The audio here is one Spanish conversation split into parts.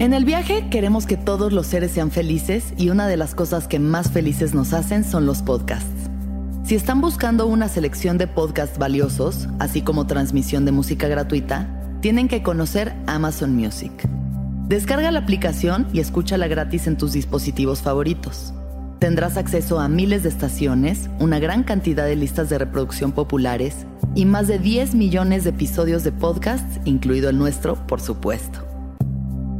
En el viaje queremos que todos los seres sean felices y una de las cosas que más felices nos hacen son los podcasts. Si están buscando una selección de podcasts valiosos, así como transmisión de música gratuita, tienen que conocer Amazon Music. Descarga la aplicación y escúchala gratis en tus dispositivos favoritos. Tendrás acceso a miles de estaciones, una gran cantidad de listas de reproducción populares y más de 10 millones de episodios de podcasts, incluido el nuestro, por supuesto.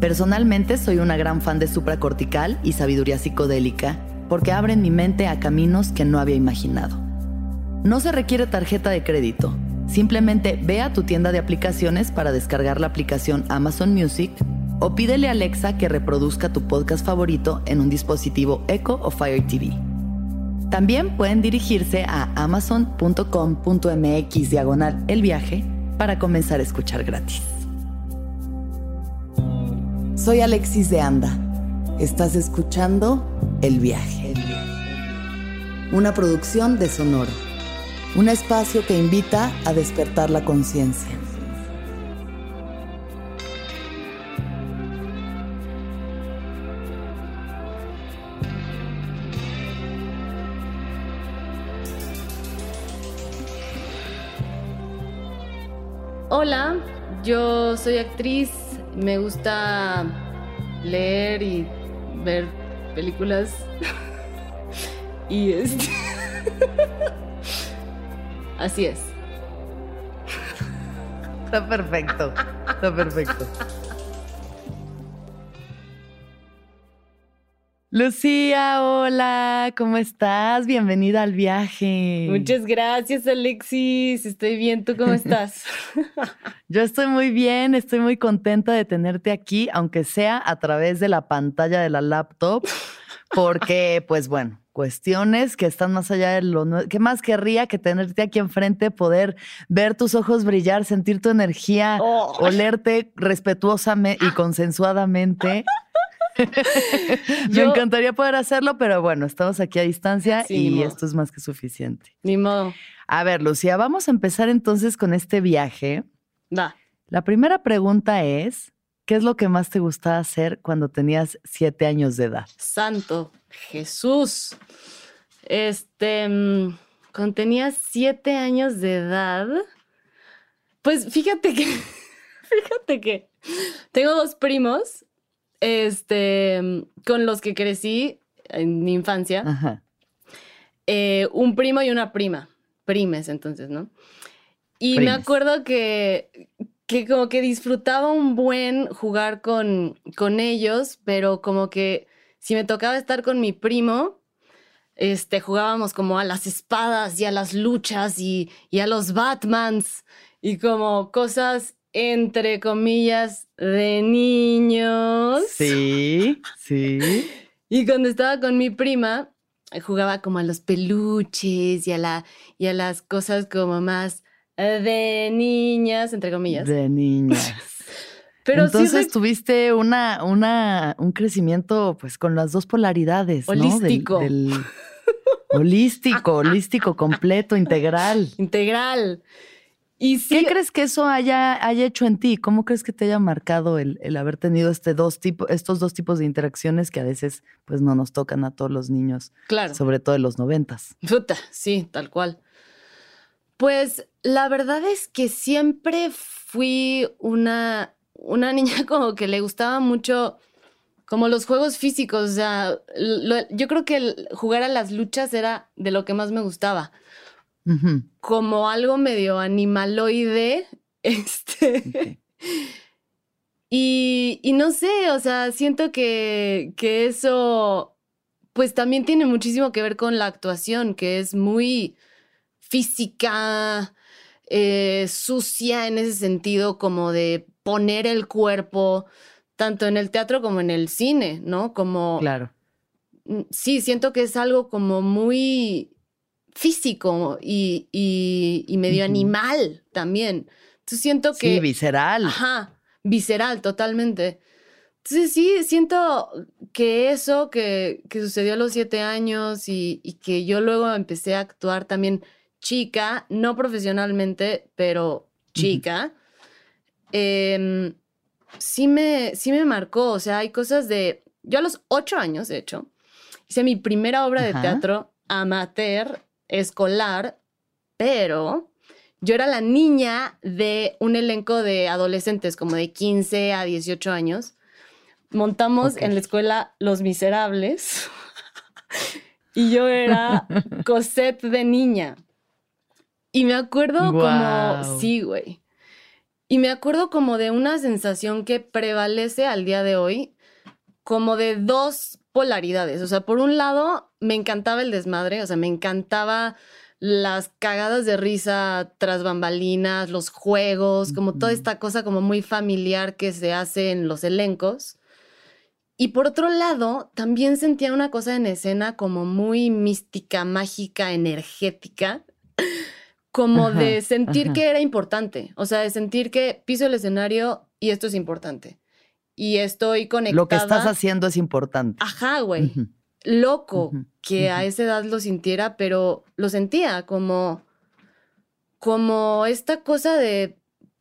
Personalmente soy una gran fan de supracortical y sabiduría psicodélica porque abren mi mente a caminos que no había imaginado. No se requiere tarjeta de crédito. Simplemente ve a tu tienda de aplicaciones para descargar la aplicación Amazon Music o pídele a Alexa que reproduzca tu podcast favorito en un dispositivo Echo o Fire TV. También pueden dirigirse a amazon.com.mx diagonal el viaje para comenzar a escuchar gratis. Soy Alexis de Anda. Estás escuchando El Viaje. Una producción de Sonoro. Un espacio que invita a despertar la conciencia. Hola, yo soy actriz, me gusta leer y ver películas. y este. Así es. Está perfecto, está perfecto. Lucía, hola, ¿cómo estás? Bienvenida al viaje. Muchas gracias, Alexis. Estoy bien, ¿tú cómo estás? Yo estoy muy bien, estoy muy contenta de tenerte aquí, aunque sea a través de la pantalla de la laptop, porque, pues bueno, cuestiones que están más allá de lo... ¿Qué más querría que tenerte aquí enfrente, poder ver tus ojos brillar, sentir tu energía, oh. olerte respetuosamente y consensuadamente? Me encantaría poder hacerlo, pero bueno, estamos aquí a distancia y esto es más que suficiente. Ni modo. A ver, Lucía, vamos a empezar entonces con este viaje. La primera pregunta es, ¿qué es lo que más te gustaba hacer cuando tenías siete años de edad? Santo Jesús. Este, mm, cuando tenía siete años de edad, pues fíjate que, fíjate que tengo dos primos este, con los que crecí en mi infancia. Eh, un primo y una prima. Primes, entonces, ¿no? Y me acuerdo que, que como que disfrutaba un buen jugar con, con ellos, pero como que si me tocaba estar con mi primo, este, jugábamos como a las espadas y a las luchas y, y a los Batmans y como cosas entre comillas, de niños. Sí, sí. Y cuando estaba con mi prima, jugaba como a los peluches y a, la, y a las cosas como más de niñas, entre comillas. De niñas. Pero Entonces tuviste una, una, un crecimiento pues con las dos polaridades. Holístico. holístico, holístico, completo, integral. Integral. ¿Qué crees que eso haya, haya hecho en ti? ¿Cómo crees que te haya marcado el, haber tenido este dos estos dos tipos de interacciones que a veces pues no nos tocan a todos los niños? Claro. Sobre todo en los noventas. Puta, sí, tal cual. Pues la verdad es que siempre fui una, una niña como que le gustaba mucho como los juegos físicos. O sea, yo creo que jugar a las luchas era de lo que más me gustaba como algo medio animaloide. Este. Y, no sé, o sea, siento que, que eso, pues también tiene muchísimo que ver con la actuación, que es muy física, eh, sucia en ese sentido, como de poner el cuerpo, tanto en el teatro como en el cine, ¿no? Como... Claro. Mm, sí, siento que es algo como muy físico y, y, medio animal también. Entonces siento que... Sí, visceral. Ajá, visceral, totalmente. Entonces sí, siento que eso que, que sucedió a los siete años y, y, que yo luego empecé a actuar también chica, no profesionalmente, pero chica, em, sí me, sí me marcó. O sea, hay cosas de. Yo a los ocho años, de hecho, hice mi primera obra de Ajá. teatro amateur, escolar, pero yo era la niña de un elenco de adolescentes, como de 15 a 18 años. Montamos en la escuela Los Miserables y yo era Cosette de niña. Y me acuerdo como, sí, güey. Y me acuerdo como de una sensación que prevalece al día de hoy, como de dos polaridades. O sea, por un lado, me encantaba el desmadre, o sea, me encantaba las cagadas de risa tras bambalinas, los juegos, como toda esta cosa como muy familiar que se hace en los elencos. Y por otro lado, también sentía una cosa en escena como muy mística, mágica, energética, como Ajá, de sentir ajá. que era importante, o sea, de sentir que piso el escenario y esto es importante. Y estoy conectada. Lo que estás haciendo es importante. Ajá, güey. Ujú. Loco Ujú, que a ujú. esa edad lo sintiera, pero lo sentía como como esta cosa de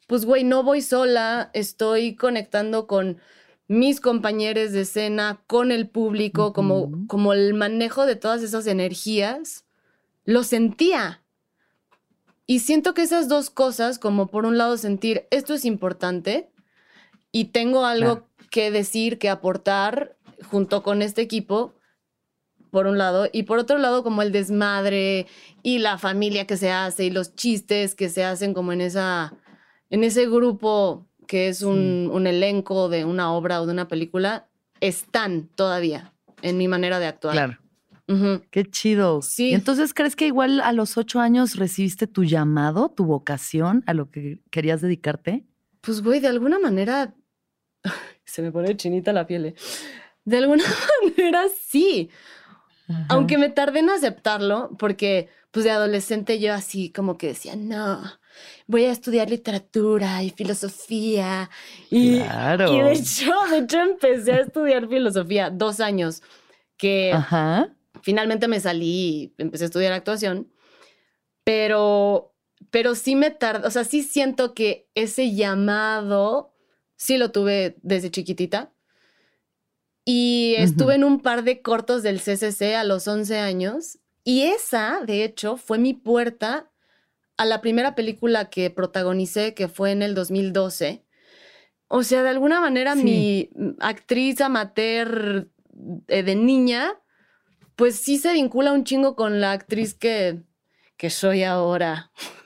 pues güey, no voy sola, estoy conectando con mis compañeros de escena, con el público, como como el manejo de todas esas energías, lo sentía. Y siento que esas dos cosas, como por un lado sentir esto es importante y tengo algo Claro. Que decir, que aportar junto con este equipo, por un lado, y por otro lado como el desmadre y la familia que se hace y los chistes que se hacen como en esa en ese grupo que es un, un elenco de una obra o de una película, están todavía en mi manera de actuar. Claro. Qué chido. Sí. ¿Y entonces crees que igual a los ocho años recibiste tu llamado, tu vocación a lo que querías dedicarte? Pues, güey, de alguna manera. Se me pone chinita la piel. eh. De alguna manera sí. Aunque me tardé en aceptarlo, porque, pues, de adolescente yo así como que decía, no, voy a estudiar literatura y filosofía. Y, Claro. y de hecho, de hecho, empecé a estudiar filosofía dos años, que Ajá. finalmente me salí y empecé a estudiar actuación, pero, pero sí me tardó, o sea, sí siento que ese llamado sí lo tuve desde chiquitita. Y estuve en un par de cortos del CCC a los 11 años. Y esa, de hecho, fue mi puerta a la primera película que protagonicé, que fue en el 2012. O sea, de alguna manera Sí. mi mm, actriz amateur eh, de niña, pues sí se vincula un chingo con la actriz que, que soy ahora.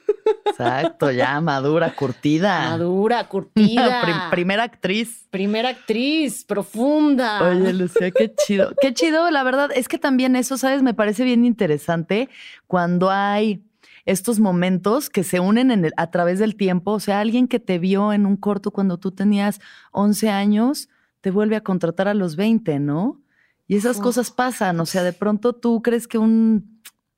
Exacto, ya madura, curtida. Madura, curtida. Prim- primera actriz. Primera actriz, profunda. Oye, Lucía, qué chido. Qué chido, la verdad es que también eso, ¿sabes? Me parece bien interesante cuando hay estos momentos que se unen en el- a través del tiempo. O sea, alguien que te vio en un corto cuando tú tenías 11 años, te vuelve a contratar a los 20, ¿no? Y esas cosas pasan. O sea, de pronto tú crees que un,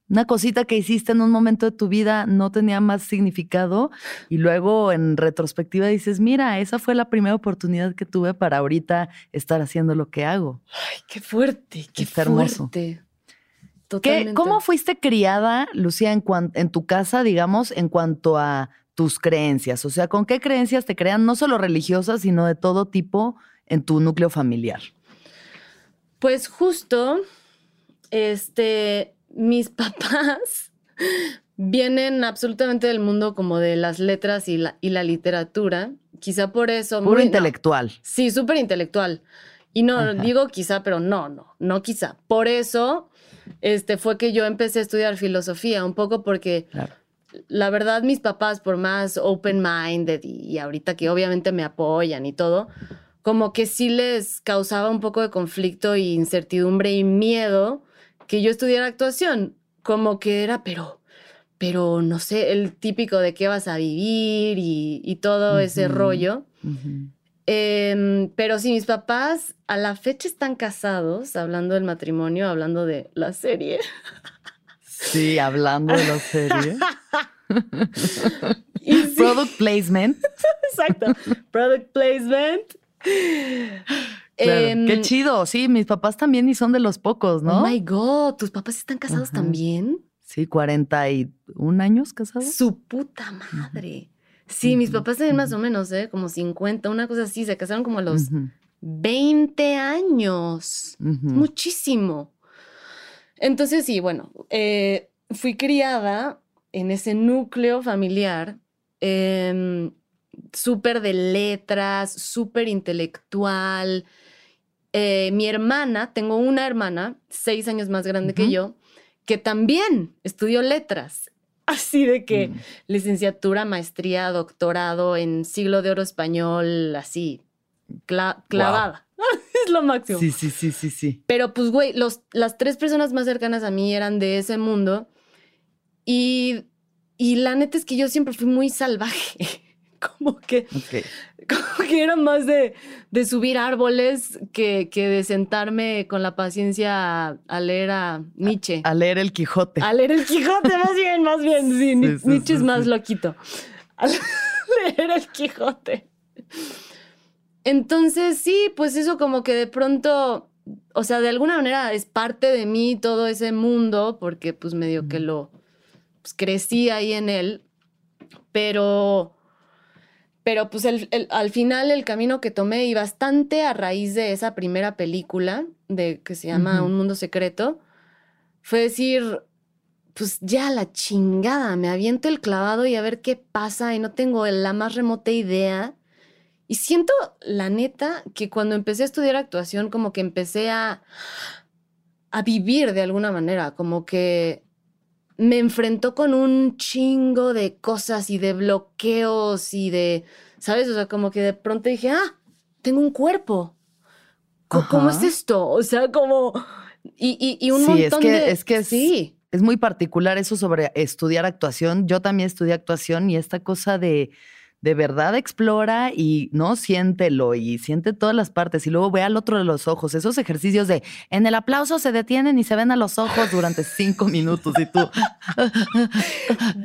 una cosita que hiciste en un momento de tu vida no tenía más significado y luego en retrospectiva dices, mira, esa fue la primera oportunidad que tuve para ahorita estar haciendo lo que hago. Ay, qué fuerte, qué Está hermoso. fuerte. ¿Qué, Totalmente. ¿Cómo fuiste criada, Lucía, en, cuan- en tu casa, digamos, en cuanto a tus creencias? O sea, ¿con qué creencias te crean, no solo religiosas, sino de todo tipo en tu núcleo familiar? Pues justo, este, mis papás vienen absolutamente del mundo como de las letras y la, y la literatura. Quizá por eso. Puro muy- no. intelectual. Sí, súper intelectual. Y no, Ajá. digo quizá, pero no, no, no quizá. Por eso este, fue que yo empecé a estudiar filosofía, un poco porque Claro. la verdad mis papás, por más open-minded y, y ahorita que obviamente me apoyan y todo, como que sí les causaba un poco de conflicto e incertidumbre y miedo que yo estudiara actuación. Como que era, pero, pero no sé, el típico de qué vas a vivir y, y todo ese rollo. Em, pero si mis papás a la fecha están casados, hablando del matrimonio, hablando de la serie. Sí, hablando de la serie. Y sí, Product placement. exacto. Product placement. Claro. Em, Qué chido. Sí, mis papás también y son de los pocos, ¿no? Oh my God, ¿tus papás están casados Ajá. también? Sí, 41 años casados. Su puta madre. Sí, mis papás también más o menos, ¿eh? Como 50, una cosa así. Se casaron como a los 20 años. Muchísimo. Entonces, sí, bueno, eh, fui criada en ese núcleo familiar, em, súper de letras, súper intelectual. Eh, mi hermana, tengo una hermana, seis años más grande que yo, que también estudió letras. Así de que mm. licenciatura, maestría, doctorado en siglo de oro español, así, clavada. es lo máximo. Sí, sí, sí, sí, sí. Pero pues, güey, las tres personas más cercanas a mí eran de ese mundo. Y, y la neta es que yo siempre fui muy salvaje. como que, como que era más de, de subir árboles que, que, de sentarme con la paciencia a, leer a Nietzsche. A, leer el Quijote. A leer el Quijote, más bien, más bien. Sí, Nietzsche es más loquito. A leer el Quijote. Entonces, sí, pues eso como que de pronto, o sea, de alguna manera es parte de mí todo ese mundo, porque pues medio que lo pues, crecí ahí en él, pero, pero pues al final el camino que tomé y bastante a raíz de esa primera película de que se llama Un Mundo Secreto, fue decir, pues ya la chingada, me aviento el clavado y a ver qué pasa y no tengo la más remota idea. Y siento, la neta, que cuando empecé a estudiar actuación, como que empecé a, a vivir de alguna manera, como que me enfrentó con un chingo de cosas y de bloqueos y de, ¿sabes? O sea, como que de pronto dije, ah, tengo un cuerpo. ¿Cómo, es esto? O sea, como... Y, y, un sí, montón es que, de... Es que sí. Es muy particular eso sobre estudiar actuación. Yo también estudié actuación y esta cosa de de verdad explora y no siéntelo y siente todas las partes y luego ve al otro de los ojos. Esos ejercicios de en el aplauso se detienen y se ven a los ojos durante cinco minutos y tú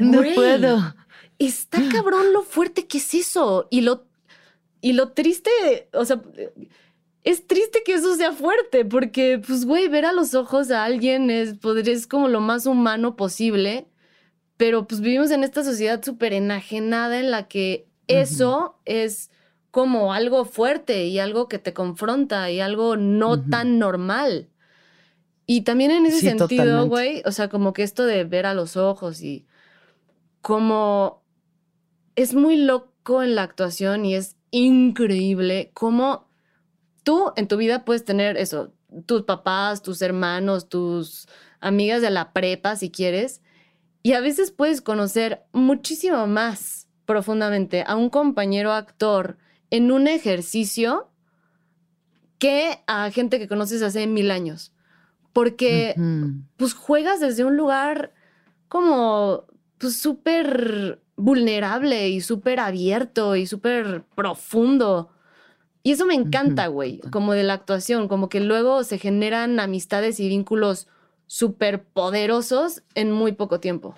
no puedo. Está cabrón lo fuerte que es eso y lo y lo triste, o sea, es triste que eso sea fuerte porque pues güey, ver a los ojos a alguien es, es como lo más humano posible. Pero pues vivimos en esta sociedad súper enajenada en la que eso es como algo fuerte y algo que te confronta y algo no tan normal. Y también en ese sentido, güey, o sea, como que esto de ver a los ojos y como es muy loco en la actuación y es increíble cómo tú en tu vida puedes tener eso, tus papás, tus hermanos, tus amigas de la prepa, si quieres, y a veces puedes conocer muchísimo más profundamente a un compañero actor en un ejercicio que a gente que conoces hace mil años. Porque, pues, juegas desde un lugar como, pues, súper vulnerable y súper abierto y súper profundo. Y eso me encanta, güey, como de la actuación, como que luego se generan amistades y vínculos súper poderosos en muy poco tiempo.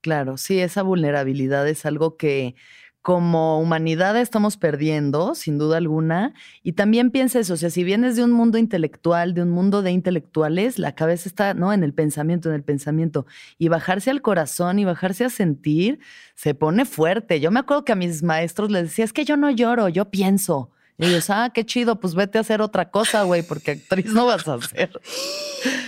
Claro, sí, esa vulnerabilidad es algo que como humanidad estamos perdiendo, sin duda alguna. Y también piensa eso, o sea, si vienes de un mundo intelectual, de un mundo de intelectuales, la cabeza está, ¿no? En el pensamiento, en el pensamiento. Y bajarse al corazón y bajarse a sentir, se pone fuerte. Yo me acuerdo que a mis maestros les decía, es que yo no lloro, yo pienso. Y ellos, ah, qué chido, pues vete a hacer otra cosa, güey, porque actriz no vas a hacer.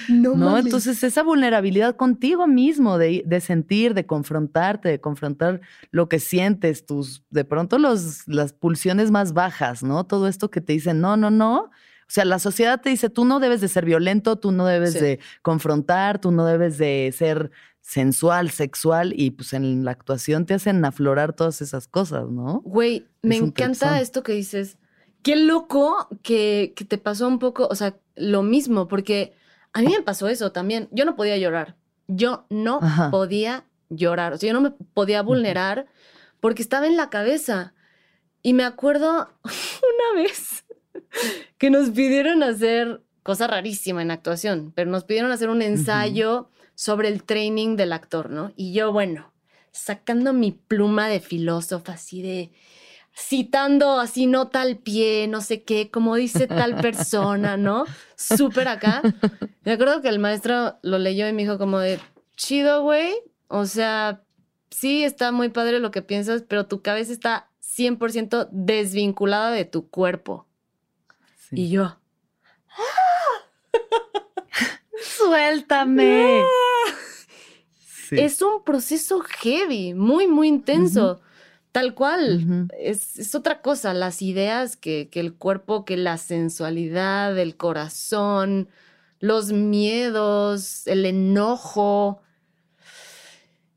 No, ¿No? Entonces, esa vulnerabilidad contigo mismo, de, de, sentir, de confrontarte, de confrontar lo que sientes, tus, de pronto los, las pulsiones más bajas, ¿no? Todo esto que te dicen, no, no, no. O sea, la sociedad te dice, tú no debes de ser violento, tú no debes de confrontar, tú no debes de ser sensual, sexual, y pues en la actuación te hacen aflorar todas esas cosas, ¿no? Güey, me encanta esto que dices Qué loco que, te pasó un poco, o sea, lo mismo, porque a mí me pasó eso también. Yo no podía llorar. Yo no podía llorar. O sea, yo no me podía vulnerar porque estaba en la cabeza. Y me acuerdo una vez que nos pidieron hacer cosa rarísima en actuación, pero nos pidieron hacer un ensayo sobre el training del actor, ¿no? Y yo, bueno, sacando mi pluma de filósofa así de, citando así nota al pie, no sé qué, como dice tal persona, ¿no? Súper acá. Me acuerdo que el maestro lo leyó y me dijo como de, chido, güey. O sea, sí, está muy padre lo que piensas, pero tu cabeza está 100% desvinculada de tu cuerpo. Y yo, suéltame. Es un proceso heavy, muy, muy intenso. Tal cual. es, otra cosa. Las ideas que, que, el cuerpo, que la sensualidad, el corazón, los miedos, el enojo.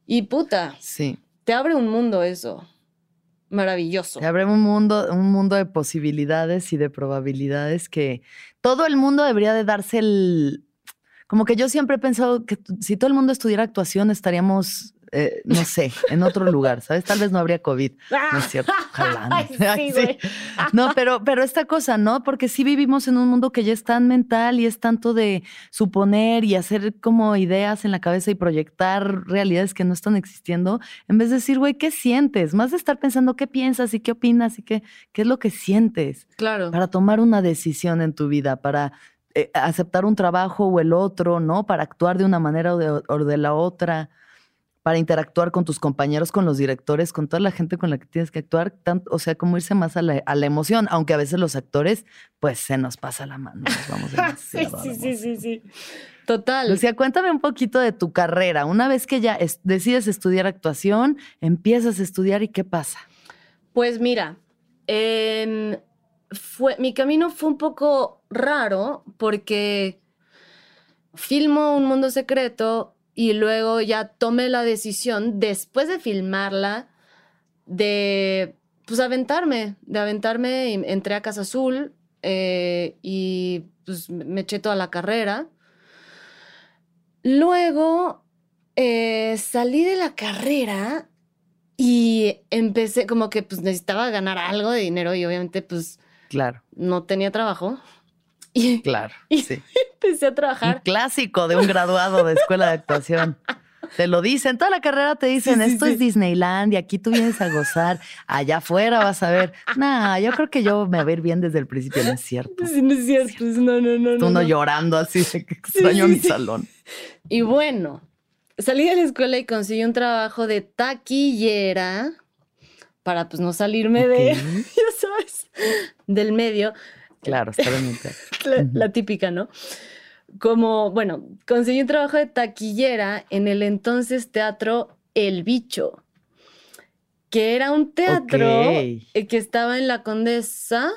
Y puta. Sí. Te abre un mundo eso. Maravilloso. Te abre un mundo, un mundo de posibilidades y de probabilidades que todo el mundo debería de darse el, como que yo siempre he pensado que si todo el mundo estudiara actuación estaríamos, eh, no sé, en otro lugar, ¿sabes? Tal vez no habría COVID. No es cierto. Ojalá. sí, No, pero, pero esta cosa, ¿no? Porque sí vivimos en un mundo que ya es tan mental y es tanto de suponer y hacer como ideas en la cabeza y proyectar realidades que no están existiendo, en vez de decir, güey, ¿qué sientes? Más de estar pensando qué piensas y qué opinas y qué, qué es lo que sientes. Claro. Para tomar una decisión en tu vida, para eh, aceptar un trabajo o el otro, ¿no? Para actuar de una manera o de, la otra, para interactuar con tus compañeros, con los directores, con toda la gente con la que tienes que actuar, tanto, o sea, como irse más a la, emoción, aunque a veces los actores, pues se nos pasa la mano, vamos sí, sí, sí, sí, sí. Total. Lucía, cuéntame un poquito de tu carrera. Una vez que ya decides estudiar actuación, empiezas a estudiar y qué pasa. Pues mira, fue, mi camino fue un poco raro porque filmo Un Mundo Secreto y luego ya tomé la decisión, después de filmarla, de pues aventarme, de aventarme, y entré a Casa Azul eh, y pues me eché toda la carrera. Luego eh, salí de la carrera y empecé como que pues necesitaba ganar algo de dinero y obviamente pues Claro. No tenía trabajo. Y, claro, y sí. empecé a trabajar. Un clásico de un graduado de escuela de actuación. Te lo dicen, toda la carrera te dicen, esto es Disneyland y aquí tú vienes a gozar, allá afuera vas a ver. Nah, yo creo que yo me voy a ir bien desde el principio, no es cierto. Sí, no es cierto, no, no, no. Tú no, llorando así, que extraño mi salón. Y bueno, salí de la escuela y conseguí un trabajo de taquillera para pues no salirme de, ya sabes, del medio. Claro, está bien. la, la típica, ¿no? Como, bueno, conseguí un trabajo de taquillera en el entonces teatro El Bicho, que era un teatro que estaba en la Condesa,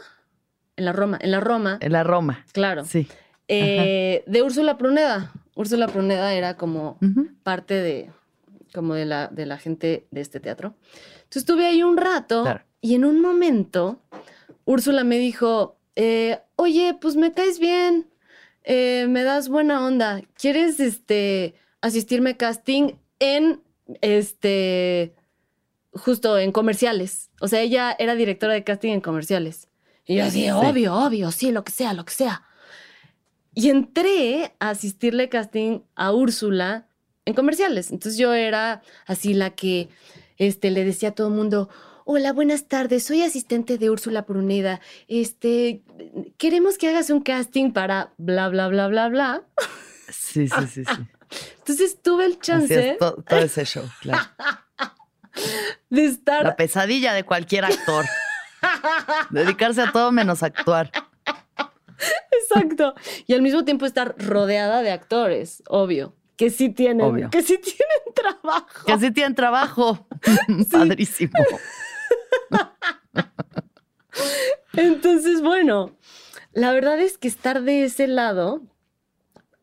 en la Roma, en la Roma. En la Roma. Claro. Sí. Eh, de Úrsula Pruneda. Úrsula Pruneda era como parte de, como de la, de la gente de este teatro. Entonces estuve ahí un rato y en un momento Úrsula me dijo, eh, oye, pues me caes bien, eh, me das buena onda, ¿quieres este, asistirme casting en, este, justo en comerciales? O sea, ella era directora de casting en comerciales. Y yo así, obvio, obvio, sí, lo que sea, lo que sea. Y entré a asistirle casting a Úrsula en comerciales. Entonces yo era así la que este, le decía a todo el mundo, hola, buenas tardes, soy asistente de Úrsula Pruneda, este, queremos que hagas un casting para bla, bla, bla, bla, bla. Sí, sí, sí, sí. Entonces tuve el chance. todo ese show, claro. De estar. La pesadilla de cualquier actor. Dedicarse a todo menos actuar. Exacto. Y al mismo tiempo estar rodeada de actores, obvio que sí tienen, que sí tienen trabajo. Que sí tienen trabajo. Padrísimo. Entonces, bueno, la verdad es que estar de ese lado,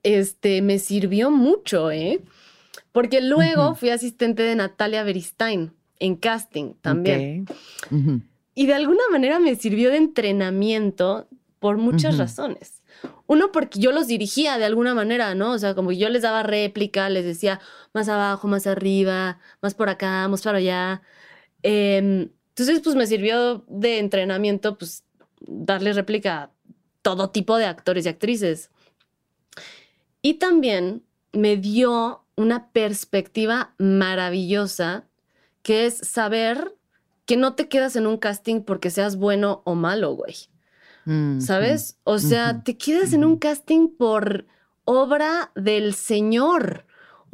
este, me sirvió mucho, ¿eh? Porque luego fui asistente de Natalia Beristain en casting también. Y de alguna manera me sirvió de entrenamiento por muchas razones. Uno, porque yo los dirigía de alguna manera, ¿no? O sea, como yo les daba réplica, les decía más abajo, más arriba, más por acá, más para allá. Em, entonces, pues me sirvió de entrenamiento, pues, darle réplica a todo tipo de actores y actrices. Y también me dio una perspectiva maravillosa, que es saber que no te quedas en un casting porque seas bueno o malo, güey. ¿sabes? O sea, te quedas en un casting por obra del Señor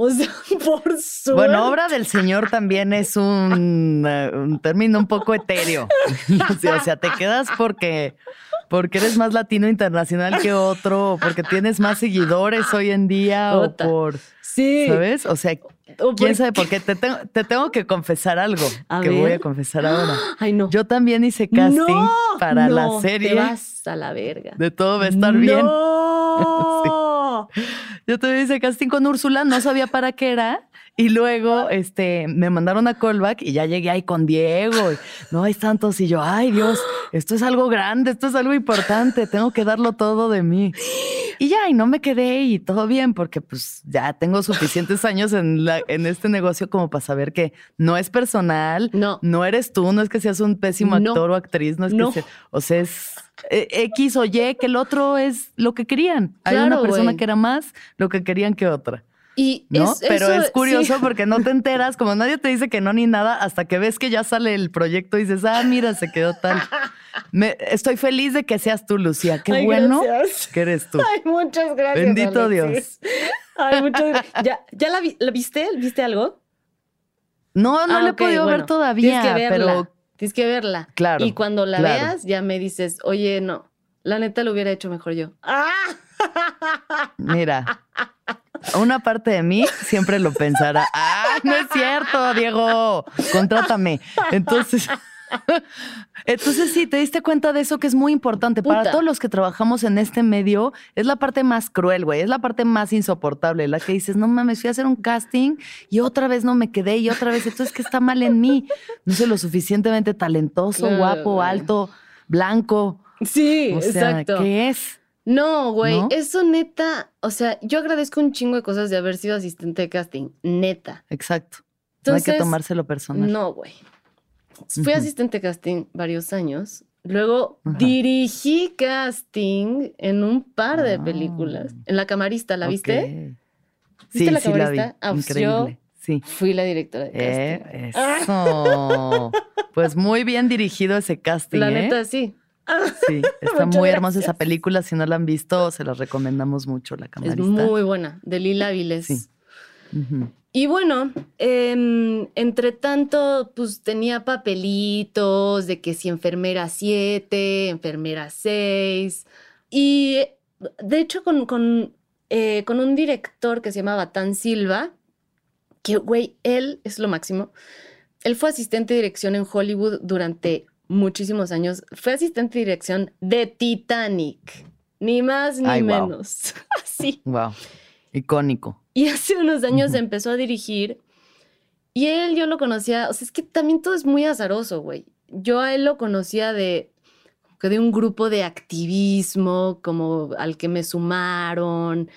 O sea, por suerte. Bueno, obra del Señor también es un, eh, un término un poco etéreo. o sea, te quedas porque, porque eres más latino internacional que otro, porque tienes más seguidores hoy en día, o por, Sí. ¿sabes? O sea, quién sabe por qué. Te tengo, te tengo que confesar algo A que voy a confesar ahora. Ay, no. Yo también hice casting No, para la serie Te vas a la verga. de Todo va a estar bien. No. Yo también hice casting con Úrsula, no sabía para qué era. Y luego este, me mandaron a callback y ya llegué ahí con Diego. y, no hay tantos. Y yo, ay Dios, esto es algo grande, esto es algo importante, tengo que darlo todo de mí. Y ya, y no me quedé y todo bien, porque pues ya tengo suficientes años en, la, en este negocio como para saber que no es personal, No. no eres tú, no es que seas un pésimo No. actor o actriz, no es No. que sea, o sea, es X o Y, que el otro es lo que querían. Hay una persona que era más lo que querían que otra, Y ¿no? es- Pero eso- es curioso sí. porque no te enteras, como nadie te dice que no ni nada, hasta que ves que ya sale el proyecto y dices, ah, mira, se quedó tal. Me- estoy feliz de que seas tú, Lucía. Qué Ay, bueno gracias. que eres tú. Ay, muchas gracias. Bendito Alexis. Ay, muchas gracias. ¿Ya, ya la, vi- la viste? ¿Viste algo? No, no Ah, le he podido ver todavía, pero Tienes que verla. Claro, Y cuando la claro. veas, ya me dices, oye, no, la neta lo hubiera hecho mejor yo. ¡Ah! mira, una parte de mí siempre lo pensará. Ah, no es cierto, Diego, contrátame. Entonces, entonces sí, te diste cuenta de eso que es muy importante para todos los que trabajamos en este medio. Es la parte más cruel, güey. Es la parte más insoportable, la que dices, no mames, fui a hacer un casting y otra vez no me quedé y otra vez. Entonces, ¿qué está mal en mí? No soy lo suficientemente talentoso, Claro, guapo, güey. alto, blanco. Sí, O sea, exacto. ¿qué es? No, güey, ¿No? eso neta, o sea, yo agradezco un chingo de cosas de haber sido asistente de casting, neta. Exacto. no hay que tomárselo personal. No, güey. Fui asistente de casting varios años. Luego Ajá. dirigí casting en un par de Ah. películas. En La Camarista, ¿la viste? ¿Viste Sí, La sí la vi. Camarista? Ah, pues yo- Increíble. Sí. Fui la directora de casting. Eh, eso. Pues muy bien dirigido ese casting. la ¿eh? neta, sí. Sí, está muy hermosa esa película. Si no la han visto, se la recomendamos mucho, la Es camarista. muy buena, de Lila Viles. Sí. Y bueno, em, entre tanto, pues tenía papelitos de que si enfermera 7, enfermera 6. Y eh, de hecho, con, con, eh, con un director que se llamaba Tan Silva, que, güey, él es lo máximo. Él fue asistente de dirección en Hollywood durante muchísimos años. Fue asistente de dirección de Titanic. Ni más ni Ay, menos. Así. Wow. Icónico. Y hace unos años empezó a dirigir. Y él yo lo conocía, o sea, es que también todo es muy azaroso, güey. Yo a él lo conocía de, que de un grupo de activismo, como al que me sumaron,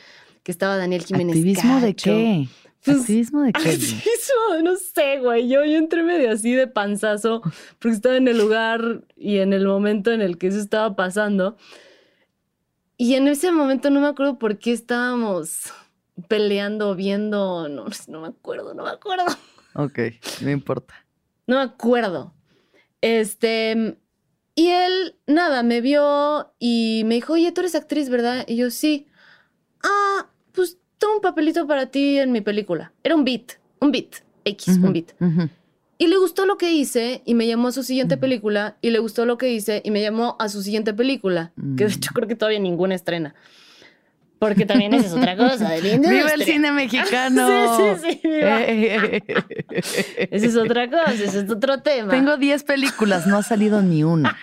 que estaba Daniel Jiménez ¿Activismo de qué? Pues, ¿Activismo de qué? Activismo, no sé, güey. Yo, yo entré medio así de panzazo porque estaba en el lugar y en el momento en el que eso estaba pasando. Y en ese momento no me acuerdo por qué estábamos peleando, viendo, no, no me acuerdo, no me acuerdo. Ok, no importa. No me acuerdo. Este, y él, nada, me vio y me dijo, oye, tú eres actriz, ¿verdad? Y yo, sí. Ah, pues tengo un papelito para ti en mi película. Era un beat, un beat, X, Ujú, un beat. Y le gustó lo que hice y me llamó a su siguiente película y le gustó lo que hice y me llamó a su siguiente película, que de Mm. hecho creo que todavía ninguna estrena. Porque también esa es otra cosa de la ¡Viva el industria. cine mexicano! Sí, sí, sí. Eh, Esa es otra cosa, ese es otro tema. Tengo 10 películas, no ha salido ni una.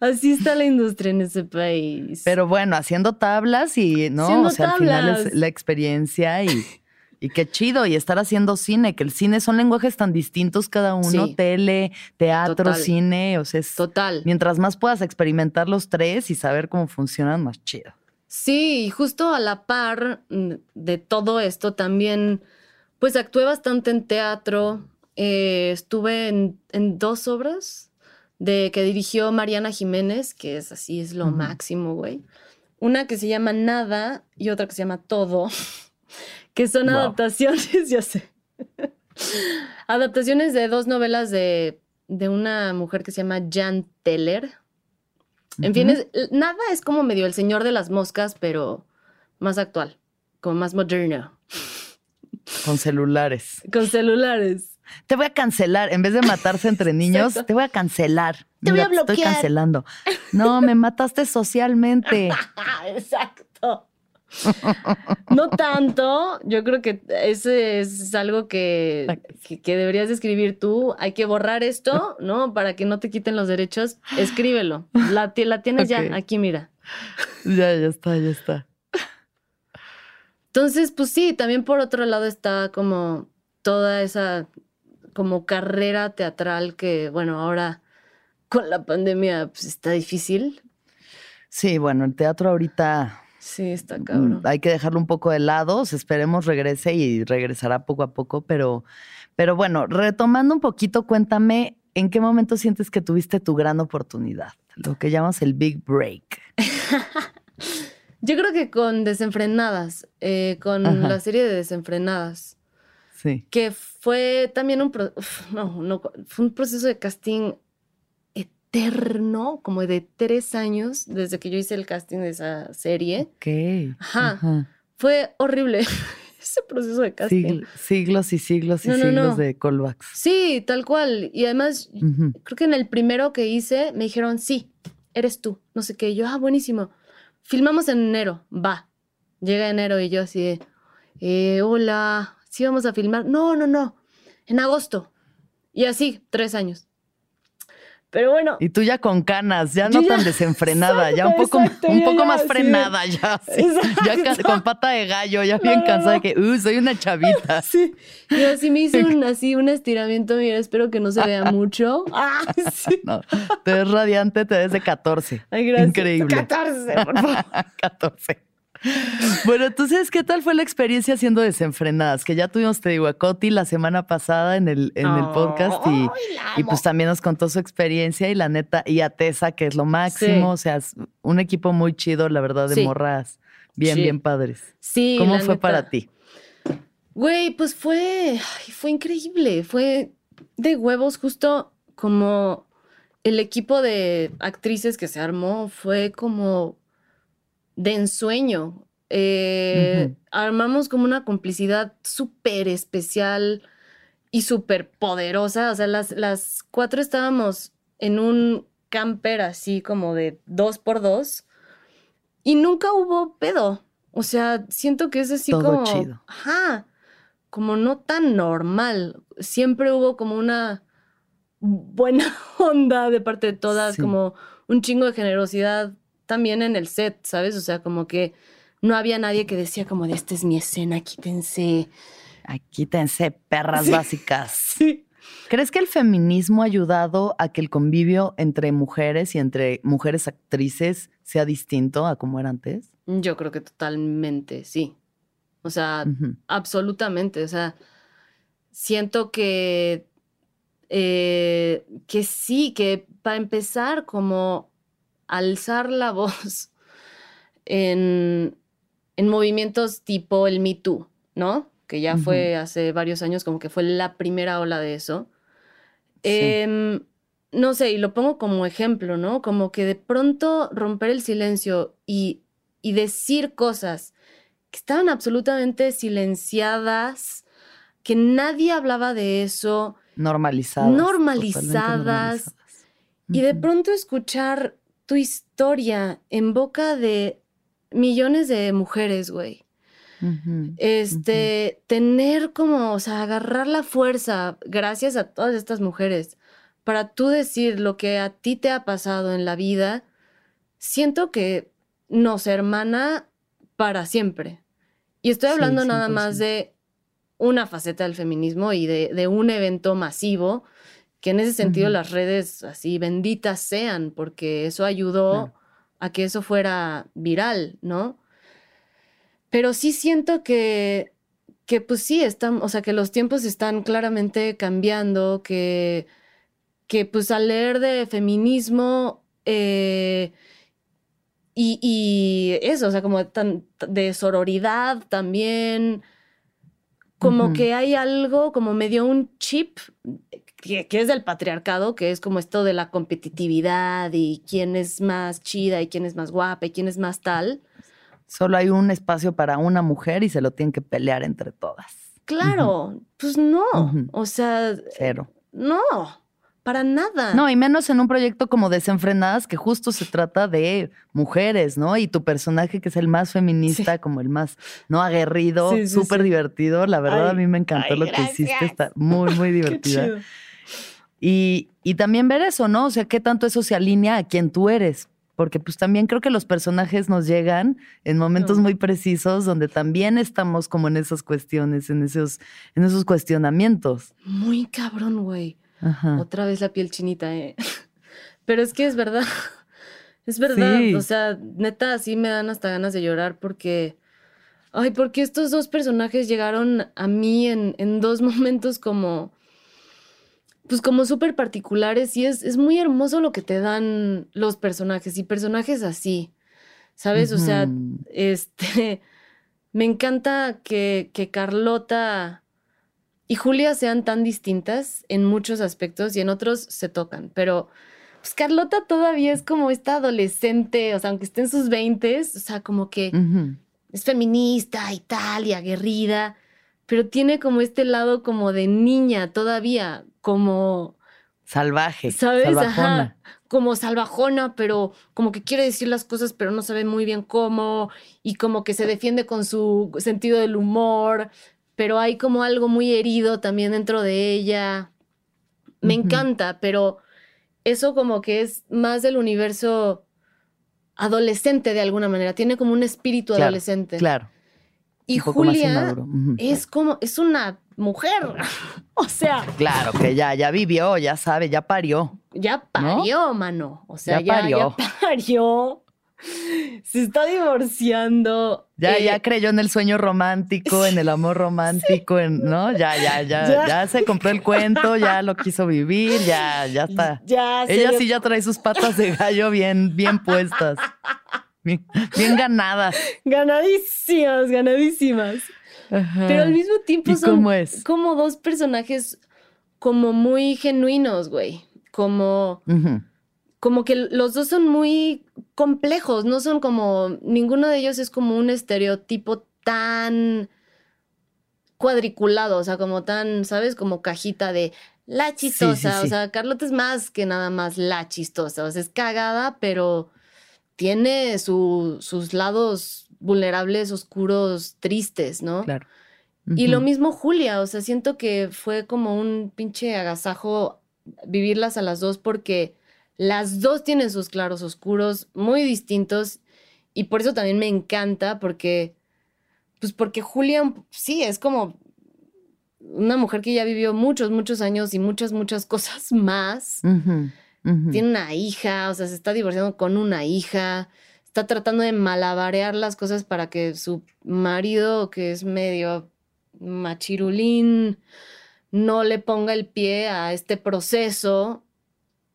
Así está la industria en ese país. Pero bueno, haciendo tablas y, ¿no? Haciendo o sea, al final es la experiencia y, y qué chido. Y estar haciendo cine, que el cine son lenguajes tan distintos cada uno, Sí. tele, teatro, Total. cine, o sea, es- Total. mientras más puedas experimentar los tres y saber cómo funcionan, más chido. Sí, y justo a la par mm, de todo esto también, pues actué bastante en teatro. eh, estuve en, en dos obras de que dirigió Mariana Jiménez, que es así, es lo máximo, güey. Una que se llama Nada y otra que se llama Todo, que son Wow. adaptaciones, ya sé. adaptaciones de dos novelas de, de una mujer que se llama Jan Teller. En fin, es- nada es como medio el señor de las moscas, pero más actual. como más moderno. Con celulares. Con celulares. Te voy a cancelar. En vez de matarse entre niños, te voy a cancelar. Te voy a Mira, Estoy bloquear. cancelando. No, me mataste socialmente. Exacto. No tanto, yo creo que ese es algo que, que, que deberías de escribir tú. Hay que borrar esto, ¿no? Para que no te quiten los derechos. Escríbelo. La, la tienes ya, aquí mira. Ya, ya está, ya está. Entonces, pues sí, también por otro lado está como toda esa como carrera teatral que, bueno, ahora con la pandemia pues está difícil. Sí, bueno, el teatro ahorita Sí, está mm, cabrón. hay que dejarlo un poco de lado. Esperemos regrese y regresará poco a poco, pero, pero bueno, retomando un poquito, cuéntame en qué momento sientes que tuviste tu gran oportunidad, lo que llamas el big break. Yo creo que con Desenfrenadas, eh, con Ajá. la serie de Desenfrenadas, Sí. que fue también un, pro- uf, no, no, fue un proceso de casting eterno, como de tres años desde que yo hice el casting de esa serie. Ok. Ajá. Fue horrible ese proceso de casting. Sigl- siglos y siglos y No, no, siglos no. de callbacks. Sí, tal cual. Y además, creo que en el primero que hice me dijeron, sí, eres tú. No sé qué. Y yo, ah, buenísimo. Filmamos en enero. Va. Llega enero y yo así de, eh, hola, sí vamos a filmar. No, no, no. En agosto. Y así, tres años. Pero bueno, Y tú ya con canas, ya Yo no ya- tan desenfrenada, ya un Exacto, poco, exacto, un yo poco ya más frenada, ya, sí. ya ca- Exacto. con pata de gallo, ya bien no, cansada no. de que, uh, soy una chavita. sí. Y así me hice un, así un estiramiento. Mira, espero que no se vea mucho. Ah, sí. Te ves radiante, te ves de 14. Ay, gracias. Increíble. 14, por favor. 14. Bueno, entonces, ¿qué tal fue la experiencia haciendo desenfrenadas? Que ya tuvimos, te digo, a Coti la semana pasada en el, en el podcast y, pues también nos contó su experiencia y la neta, y a Tessa, que es lo máximo, Sí. o sea, es un equipo muy chido, la verdad, de Sí. morras bien, Sí. bien padres. Sí, ¿Cómo fue neta. para ti? Güey, pues fue, fue increíble, fue de huevos justo como el equipo de actrices que se armó fue como de ensueño. Eh. Armamos como una complicidad súper especial y súper poderosa. O sea, las, las cuatro estábamos en un camper así como de dos por dos y nunca hubo pedo. O sea, siento que es así Todo como... chido. Ajá, como no tan normal. Siempre hubo como una buena onda de parte de todas, Sí. como un chingo de generosidad también en el set, ¿sabes? O sea, como que no había nadie que decía como de esta es mi escena, quítense. Aquí tense perras Sí. básicas. Sí. ¿Crees que el feminismo ha ayudado a que el convivio entre mujeres y entre mujeres actrices sea distinto a como era antes? Yo creo que totalmente, sí. O sea, absolutamente. O sea, siento que, eh, que sí, que para empezar, como alzar la voz en, en movimientos tipo el Me Too, ¿no? Que ya fue hace varios años, como que fue la primera ola de eso. Sí. Em, no sé, y lo pongo como ejemplo, ¿no? Como que de pronto romper el silencio y, y decir cosas que estaban absolutamente silenciadas, que nadie hablaba de eso, Normalizadas. Normalizadas. normalizadas. y de pronto escuchar tu historia en boca de millones de mujeres, güey. Este, tener como, o sea, agarrar la fuerza, gracias a todas estas mujeres, para tú decir lo que a ti te ha pasado en la vida, siento que nos hermana para siempre. Y estoy Sí, hablando nada 100%. más de una faceta del feminismo y de, de un evento masivo, que en ese sentido las redes así benditas sean, porque eso ayudó Claro. a que eso fuera viral, ¿no? Pero sí siento que, que pues sí, están, o sea, que los tiempos están claramente cambiando, que, que pues al leer de feminismo eh, y, y eso, o sea, como tan, de sororidad también, como que hay algo, como medio un chip que, que es del patriarcado, que es como esto de la competitividad y quién es más chida y quién es más guapa y quién es más tal Solo hay un espacio para una mujer y se lo tienen que pelear entre todas. Claro, pues no. O sea, Cero. no, para nada. No, y menos en un proyecto como Desenfrenadas, que justo se trata de mujeres, ¿no? Y tu personaje, que es el más feminista, como el más, ¿no? Aguerrido, sí, súper sí. divertido. La verdad, Ay, a mí me encantó ay, lo que hiciste. Está muy, muy Qué divertida. chido. Y, y también ver eso, ¿no? O sea, qué tanto eso se alinea a quien tú eres. Porque pues también creo que los personajes nos llegan en momentos muy precisos donde también estamos como en esas cuestiones, en esos, en esos cuestionamientos. Muy cabrón, güey. Otra vez la piel chinita, ¿eh? Pero es que es verdad. Es verdad. Sí. O sea, neta, sí me dan hasta ganas de llorar porque. Ay, porque estos dos personajes llegaron a mí en, en dos momentos como. Pues como súper particulares y es, es muy hermoso lo que te dan los personajes y personajes así. ¿Sabes? O sea, este. Me encanta que, que Carlota y Julia sean tan distintas en muchos aspectos y en otros se tocan, pero pues Carlota todavía es como esta adolescente, o sea, aunque esté en sus 20, o sea, como que es feminista y tal y aguerrida, pero tiene como este lado como de niña todavía, como, Salvaje. ¿sabes? Salvajona. Ajá, como salvajona, pero como que quiere decir las cosas, pero no sabe muy bien cómo, y como que se defiende con su sentido del humor, pero hay como algo muy herido también dentro de ella. Me encanta, pero eso como que es más del universo adolescente de alguna manera, tiene como un espíritu Claro, adolescente. Claro. Y Julia es como, es una mujer, o sea, Claro, que ya, ya vivió, ya sabe, ya parió. ya parió, mano, o sea, Ya ya, parió. ya parió. Se está divorciando. Ya, eh, ya creyó en el sueño romántico, en el amor romántico, en, ¿no? Ya, ya, ya, Ya. ya, se compró el cuento, ya lo quiso vivir, ya, ya está. Ya Ella sí ya trae sus patas de gallo bien, bien puestas. Bien, bien ganadas. ganadísimas, ganadísimas. Ajá. Pero al mismo tiempo ¿Y son como dos personajes como muy genuinos, güey. Como, como que los dos son muy complejos, no son como, ninguno de ellos es como un estereotipo tan cuadriculado, o sea, como tan, ¿sabes? Como cajita de la chistosa, sí. o sea, Carlota es más que nada más la chistosa, o sea, es cagada, pero tiene su- sus lados vulnerables, oscuros, tristes, ¿no? Claro. Y lo mismo Julia, o sea, siento que fue como un pinche agasajo vivirlas a las dos porque las dos tienen sus claros oscuros muy distintos y por eso también me encanta porque, pues porque Julia sí es como una mujer que ya vivió muchos, muchos años y muchas, muchas cosas más. Tiene una hija, o sea, se está divorciando con una hija, está tratando de malabarear las cosas para que su marido, que es medio machirulín, no le ponga el pie a este proceso.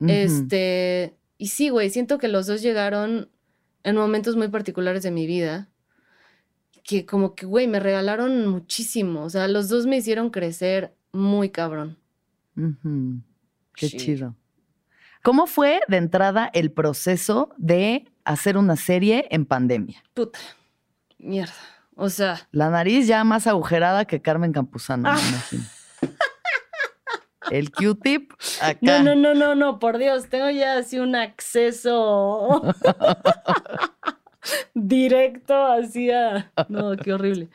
Este, y sí, güey, siento que los dos llegaron en momentos muy particulares de mi vida, que como que, güey, me regalaron muchísimo, o sea, los dos me hicieron crecer muy cabrón. Qué Sí. chido. ¿Cómo fue de entrada el proceso de hacer una serie en pandemia? Puta, mierda. O sea, La nariz ya más agujerada que Carmen Campuzano, Ah. me imagino. El Q-tip acá. no, no, no, no, no, por Dios, tengo ya así un acceso directo hacia... No, qué horrible.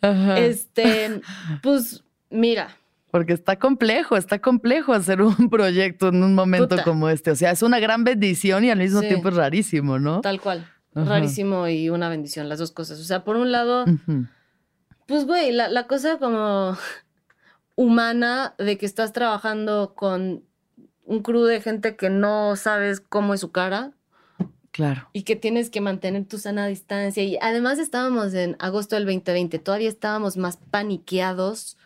Ajá. Este, pues, mira, Porque está complejo, está complejo hacer un proyecto en un momento Puta. como este. O sea, es una gran bendición y al mismo Sí. tiempo es rarísimo, ¿no? tal cual, Ajá. rarísimo y una bendición, las dos cosas. O sea, por un lado... Pues, güey, la, la cosa como humana de que estás trabajando con un crew de gente que no sabes cómo es su cara Claro. y que tienes que mantener tu sana distancia. Y además estábamos en agosto del 2020, todavía estábamos más paniqueados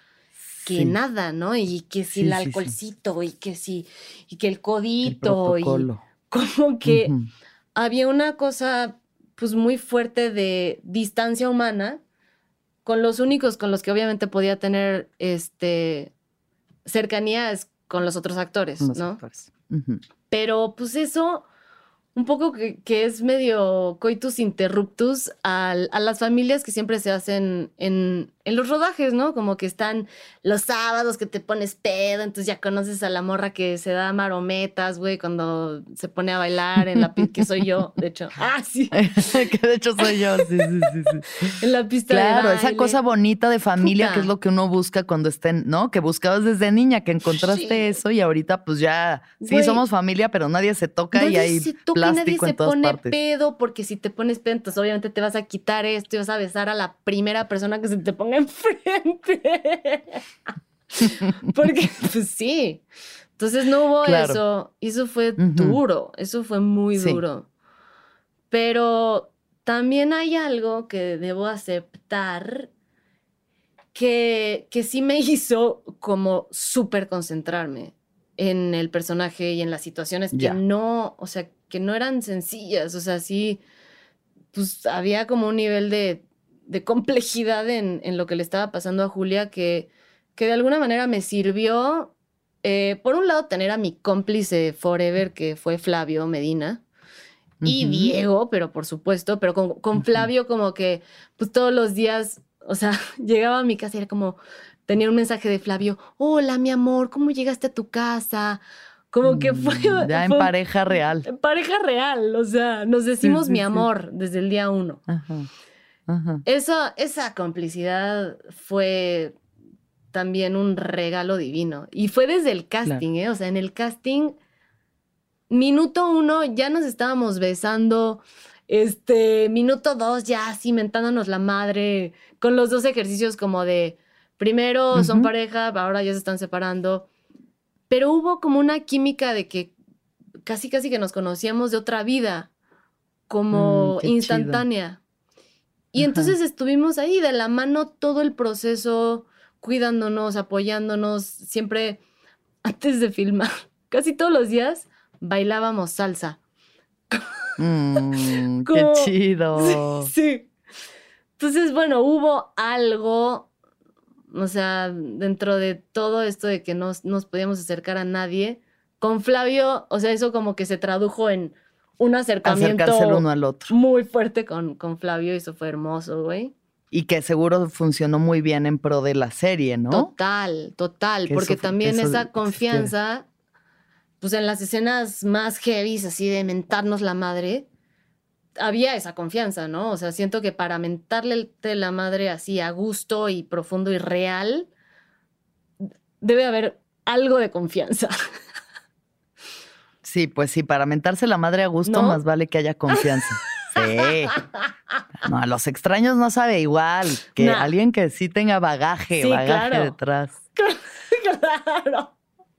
que Sí, nada, ¿no? Y que si Sí, el sí. alcoholcito y que si, y que el El codito y protocolo. como que había una cosa pues muy fuerte de distancia humana con los únicos con los que obviamente podía tener este cercanía es con los otros actores, los ¿no? actores. Pero pues eso un poco que, que es medio coitus interruptus al- a, las familias que siempre se hacen en, en los rodajes, ¿no? Como que están los sábados que te pones pedo, entonces ya conoces a la morra que se da marometas, güey, cuando se pone a bailar en la pista, que soy yo, de hecho. Ah, sí, que de hecho soy yo, sí, sí, sí. sí. en la pista de Claro, esa baile. cosa bonita de familia Puta. que es lo que uno busca cuando estén, ¿no? Que buscabas desde niña, que encontraste Sí. eso y ahorita pues ya, sí, Güey. somos familia, pero nadie se toca y hay se toca y nadie plástico se en todas pone partes. pedo, porque si te pones pedo, entonces obviamente te vas a quitar esto y vas a besar a la primera persona que se te ponga enfrente. porque, pues sí. Entonces no hubo Claro. eso. Eso fue duro. Eso fue muy Sí. duro. Pero también hay algo que debo aceptar que, que sí me hizo como súper concentrarme en el personaje y en las situaciones que no, o sea, que no eran sencillas, o sea, sí, pues había como un nivel de, de complejidad en, en lo que le estaba pasando a Julia que, que de alguna manera me sirvió, eh, por un lado, tener a mi cómplice forever, que fue Flavio Medina, y. Diego, pero por supuesto, pero con, con. Flavio como que, pues todos los días, o sea, llegaba a mi casa y era como, tenía un mensaje de Flavio, hola mi amor, ¿cómo llegaste a tu casa? Como que fue... Mm, Ya en fue- pareja real. en pareja real, o sea, nos decimos sí, mi sí. amor desde el día uno. Ajá. Ajá. Eso, esa complicidad fue también un regalo divino. Y fue desde el casting, ¿eh? O sea, en el casting, minuto uno ya nos estábamos besando. Este, minuto dos ya cimentándonos la madre con los dos ejercicios como de, primero son pareja, ahora ya se están separando. Pero hubo como una química de que casi, casi que nos conocíamos de otra vida, como Mm, chido. Y Ajá. entonces estuvimos ahí de la mano todo el proceso, cuidándonos, apoyándonos, siempre antes de filmar, casi todos los días bailábamos salsa. Mm, qué chido. Sí. Entonces, bueno, hubo algo, o sea, dentro de todo esto de que no nos podíamos acercar a nadie, con Flavio, o sea, eso como que se tradujo en un acercamiento uno al otro. muy fuerte con, con Flavio y eso fue hermoso, güey. Y que seguro funcionó muy bien en pro de la serie, ¿no? Total, total, Que porque eso también eso esa confianza, pues en las escenas más heavies, así de mentarnos la madre, había esa confianza, ¿no? O sea, siento que para mentarle la madre así a gusto y profundo y real, debe haber algo de confianza. Sí, pues sí, para mentarse la madre a gusto, ¿No? más vale que haya confianza. Sí. No, a los extraños no sabe igual que Nah. alguien que sí tenga bagaje, Sí, bagaje claro. detrás. claro.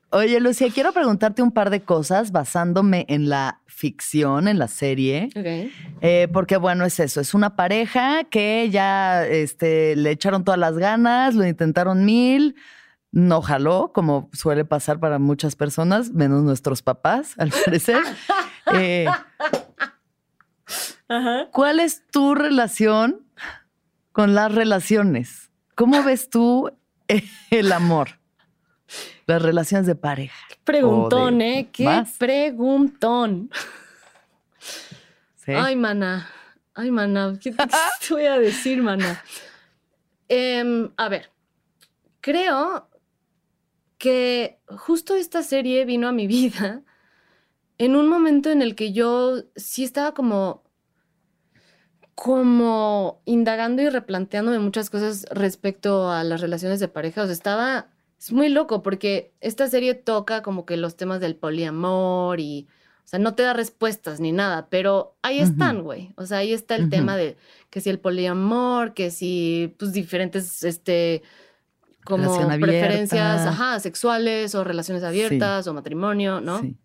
Oye, Lucía, quiero preguntarte un par de cosas basándome en la ficción, en la serie. Ok. Eh, porque bueno, es eso, es una pareja que ya este, le echaron todas las ganas, lo intentaron mil, no jaló, como suele pasar para muchas personas, menos nuestros papás, al parecer. Eh, Ajá. ¿Cuál es tu relación con las relaciones? ¿Cómo ves tú eh, el amor? Las relaciones de pareja. Preguntón, de ¿eh? Qué más. preguntón. ¿sí? Ay, mana. Ay, mana. ¿Qué te, qué te voy a decir, mana? Em, a ver, creo que justo esta serie vino a mi vida en un momento en el que yo sí estaba como como indagando y replanteándome muchas cosas respecto a las relaciones de pareja. O sea, estaba, es muy loco porque esta serie toca como que los temas del poliamor y, o sea, no te da respuestas ni nada, pero ahí están, güey. O sea, ahí está el tema de que si el poliamor, que si, pues, diferentes, este, como preferencias, ajá, sexuales o relaciones abiertas o matrimonio, ¿no? Sí.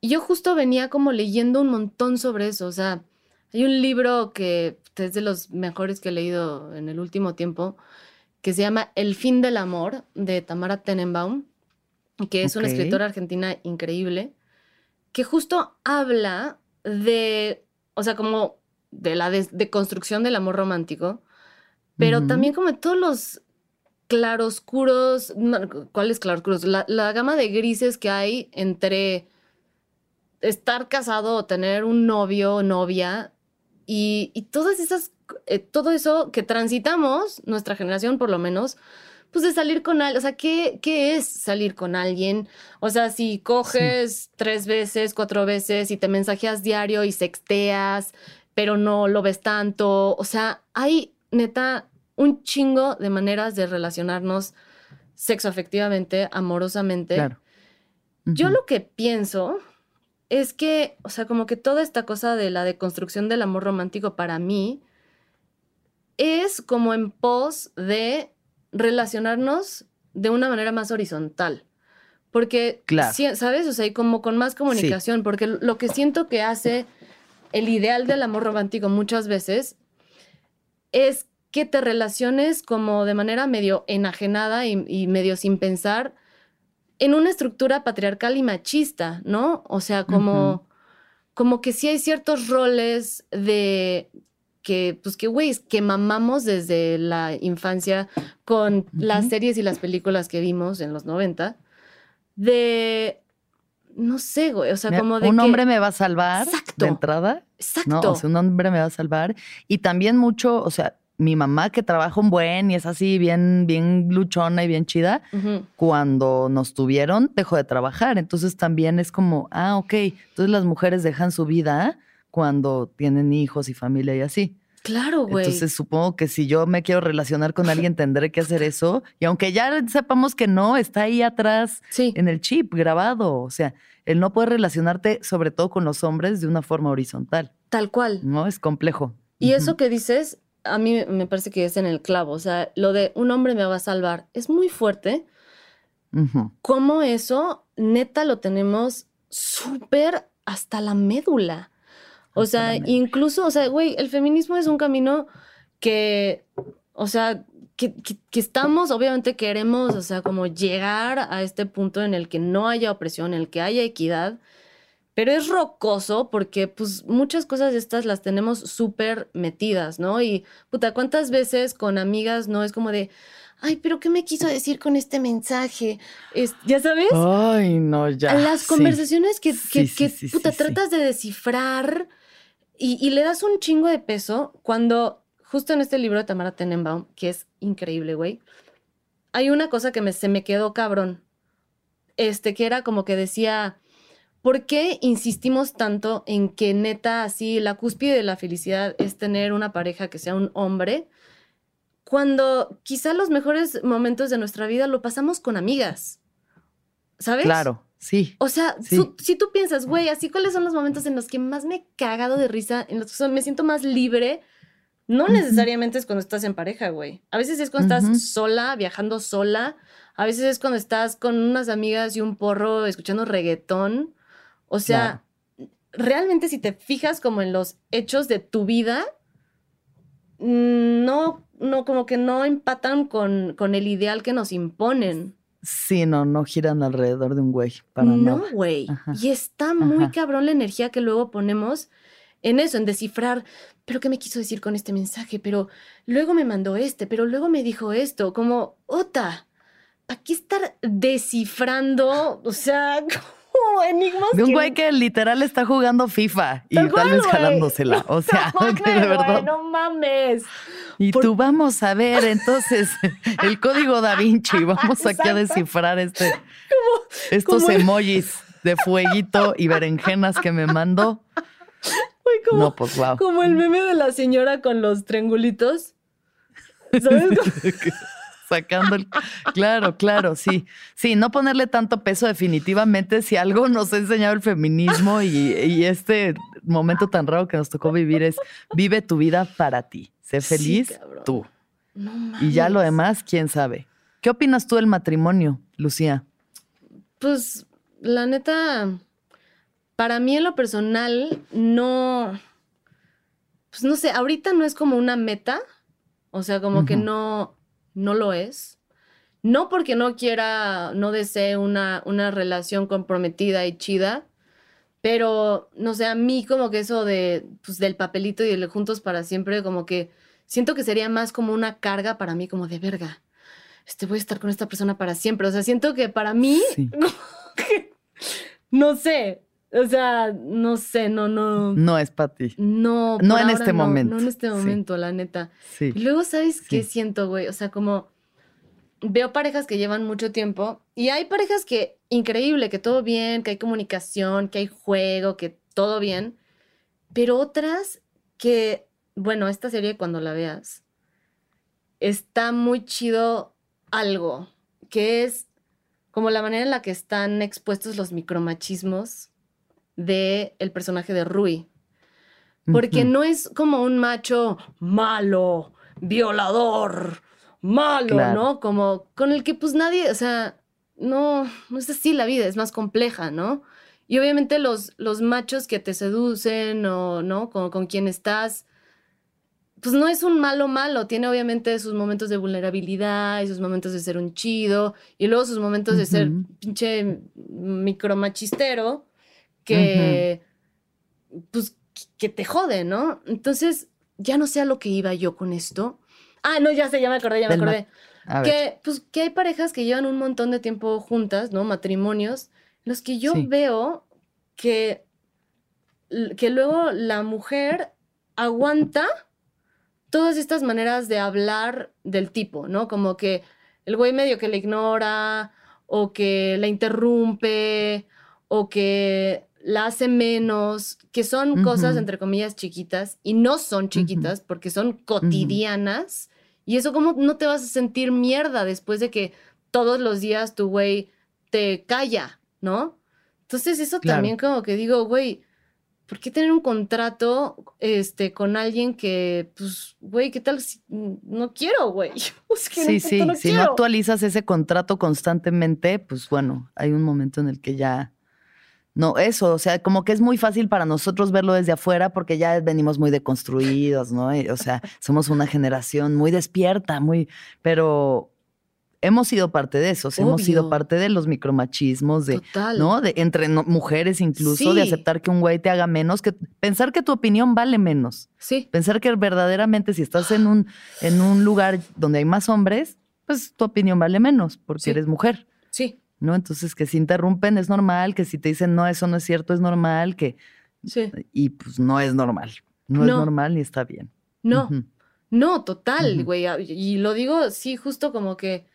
Y yo justo venía como leyendo un montón sobre eso. O sea, hay un libro que es de los mejores que he leído en el último tiempo, que se llama El fin del amor, de Tamara Tenenbaum, que es una escritora argentina increíble, que justo habla de, o sea, como de la deconstrucción del amor romántico, pero también como de todos los claroscuros, no, ¿cuáles claroscuros? La, la gama de grises que hay entre estar casado o tener un novio o novia y, y todas esas, eh, todo eso que transitamos, nuestra generación por lo menos, pues de salir con alguien, o sea, ¿qué, ¿qué es salir con alguien? O sea, si coges tres veces, cuatro veces y te mensajeas diario y sexteas, pero no lo ves tanto, o sea, hay neta un chingo de maneras de relacionarnos sexoafectivamente, amorosamente. Claro. Yo lo que pienso es que, o sea, como que toda esta cosa de la deconstrucción del amor romántico para mí es como en pos de relacionarnos de una manera más horizontal. Porque, Claro. ¿sabes? O sea, y como con más comunicación, porque lo que siento que hace el ideal del amor romántico muchas veces es que te relaciones como de manera medio enajenada y, y medio sin pensar en una estructura patriarcal y machista, ¿no? O sea, como, como que sí hay ciertos roles de que, pues que, güey, que mamamos desde la infancia con las series y las películas que vimos en los 90, de, no sé, güey, o sea, Mira, como de un que- hombre me va a salvar Exacto. de entrada. Exacto. No, o sea, un hombre me va a salvar. Y también mucho, o sea, mi mamá que trabaja un buen y es así bien, bien luchona y bien chida, cuando nos tuvieron, dejó de trabajar. Entonces también es como, ah, ok. Entonces las mujeres dejan su vida cuando tienen hijos y familia y así. Claro, güey. Entonces supongo que si yo me quiero relacionar con alguien tendré que hacer eso. Y aunque ya sepamos que no, está ahí atrás sí. en el chip grabado. O sea, el no poder relacionarte, sobre todo con los hombres, de una forma horizontal. Tal cual. ¿No? Es complejo. Y eso que dices, a mí me parece que es en el clavo. O sea, lo de un hombre me va a salvar es muy fuerte. Ujú. Cómo eso, neta, lo tenemos súper hasta la médula. O Hasta sea, médula. incluso, o sea, güey, el feminismo es un camino que, o sea, que, que- que estamos, obviamente queremos, o sea, como llegar a este punto en el que no haya opresión, en el que haya equidad, pero es rocoso porque, pues, muchas cosas de estas las tenemos súper metidas, ¿no? Y, puta, ¿cuántas veces con amigas no es como de, ay, pero ¿qué me quiso decir con este mensaje? Es- ¿Ya sabes? Ay, no, ya. las sí. conversaciones que, que, Sí, que, sí, puta, tratas de descifrar y, y le das un chingo de peso cuando, justo en este libro de Tamara Tenenbaum, que es increíble, güey, hay una cosa que me, se me quedó cabrón, este, que era como que decía, ¿por qué insistimos tanto en que neta así la cúspide de la felicidad es tener una pareja que sea un hombre? Cuando quizá los mejores momentos de nuestra vida lo pasamos con amigas. ¿Sabes? Claro, sí. O sea, Sí. si tú piensas, güey, así cuáles son los momentos en los que más me he cagado de risa, en los que me siento más libre, no necesariamente es cuando estás en pareja, güey. A veces es cuando estás sola, viajando sola. A veces es cuando estás con unas amigas y un porro escuchando reggaetón. O sea, realmente si te fijas como en los hechos de tu vida, no, no, como que no empatan con, con el ideal que nos imponen. Sí, no, no giran alrededor de un güey para No, güey. Y está muy Ajá. cabrón la energía que luego ponemos en eso, en descifrar, pero ¿qué me quiso decir con este mensaje? Pero luego me mandó este, pero luego me dijo esto, como, ota, ¿para qué estar descifrando? O sea, como enigmas De un güey que literal está jugando FIFA y Tal cual, vez jalándosela. O sea, no mames, de verdad. no mames. Y Por- tú vamos a ver entonces el código da Vinci. Vamos aquí a descifrar este, estos emojis de fueguito y berenjenas que me mandó. Güey, como, No, pues wow. como el meme de la señora con los triangulitos. ¿Sabes? Sacando el... Claro, claro, sí. Sí, no ponerle tanto peso definitivamente si algo nos ha enseñado el feminismo y, y este momento tan raro que nos tocó vivir es vive tu vida para ti. Sé feliz tú. No Y ya lo demás, quién sabe. ¿Qué opinas tú del matrimonio, Lucía? Pues la neta, para mí en lo personal, no, pues no sé, ahorita no es como una meta, o sea, como que no, no lo es. No porque no quiera, no desee una, una relación comprometida y chida, pero no sé, a mí como que eso de, pues del papelito y el juntos para siempre, como que siento que sería más como una carga para mí, como de verga. Este, voy a estar con esta persona para siempre. O sea, siento que para mí Sí. no sé, O sea, no sé, no, no. No es para ti. No. No en este momento. No en este Sí. momento, la neta. Sí. Y luego, ¿sabes qué siento, güey? O sea, como veo parejas que llevan mucho tiempo y hay parejas que, increíble, que todo bien, que hay comunicación, que hay juego, que todo bien, pero otras que, bueno, esta serie cuando la veas, está muy chido algo, que es como la manera en la que están expuestos los micromachismos de el personaje de Rui. Porque no es como un macho malo, violador, malo, Claro. ¿no? Como con el que pues nadie, o sea, no, no es así la vida, es más compleja, ¿no? Y obviamente los, los machos que te seducen o, ¿no? Con, con quien estás, pues no es un malo malo, tiene obviamente sus momentos de vulnerabilidad y sus momentos de ser un chido y luego sus momentos de ser pinche micromachistero que, pues, que te jode, ¿no? Entonces, ya no sé a lo que iba yo con esto. Ah, no, ya sé, ya me acordé, ya me acordé. Que, pues, que hay parejas que llevan un montón de tiempo juntas, ¿no? Matrimonios, en los que yo Sí. veo que, que luego la mujer aguanta todas estas maneras de hablar del tipo, ¿no? Como que el güey medio que le ignora, o que la interrumpe, o que la hace menos, que son cosas entre comillas chiquitas y no son chiquitas porque son cotidianas. Y eso como no te vas a sentir mierda después de que todos los días tu güey te calla, ¿no? Entonces eso Claro. también como que digo, güey, ¿por qué tener un contrato este, con alguien que, pues, güey, ¿qué tal si no quiero, güey? Es que Sí, no, sí, no si no actualizas ese contrato constantemente, pues bueno, hay un momento en el que ya... No, eso, o sea, como que es muy fácil para nosotros verlo desde afuera porque ya venimos muy deconstruidos, ¿no? Y, o sea, somos una generación muy despierta, muy... Pero hemos sido parte de eso, o sea, hemos sido parte de los micromachismos, de, Total. ¿no? De, entre no- mujeres incluso, de aceptar que un güey te haga menos, que pensar que tu opinión vale menos. Sí, Pensar que verdaderamente si estás en un, en un lugar donde hay más hombres, pues tu opinión vale menos porque Sí. eres mujer, sí, ¿no? Entonces que si interrumpen es normal, que si te dicen no, eso no es cierto, es normal, que sí. y pues no es normal. No, es No. normal ni está bien. No, no, total, Y lo digo, sí, justo como que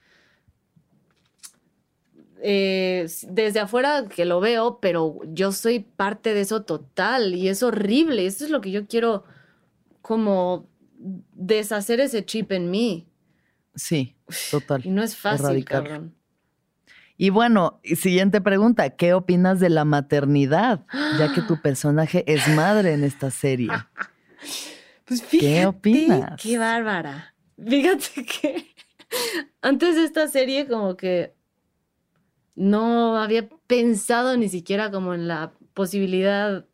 eh, desde afuera que lo veo, pero yo soy parte de eso total y es horrible. Eso es lo que yo quiero como deshacer ese chip en mí. Sí, total. Y no es fácil, cabrón. Y bueno, siguiente pregunta, ¿qué opinas de la maternidad? Ya que tu personaje es madre en esta serie. Pues fíjate, opinas? Qué bárbara. Fíjate que antes de esta serie como que no había pensado ni siquiera como en la posibilidad,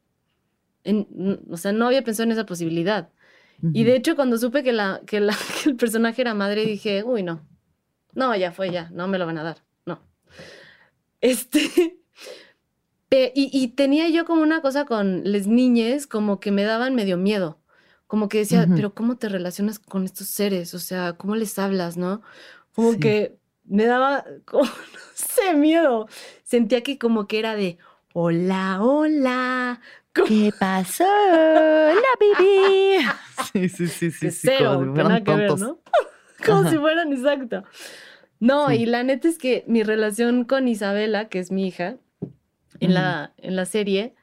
en- o sea, no había pensado en esa posibilidad. Y de hecho cuando supe que, la, que, la- que el personaje era madre dije, uy, no, no, ya fue, ya, no me lo van a dar. Este, y, y tenía yo como una cosa con las niñas, como que me daban medio miedo. Como que decía, pero ¿cómo te relacionas con estos seres? O sea, ¿cómo les hablas, no? Como Sí. que me daba, como, no sé, miedo. Sentía que como que era de, hola, hola. ¿Qué pasó? La bebé. Sí, sí, sí, sí, sí, cero, como si fueran ver, tontos. ¿no? Como Ajá. si fueran, exacto. No, Sí. y la neta es que mi relación con Isabela, que es mi hija, en, la, en la serie,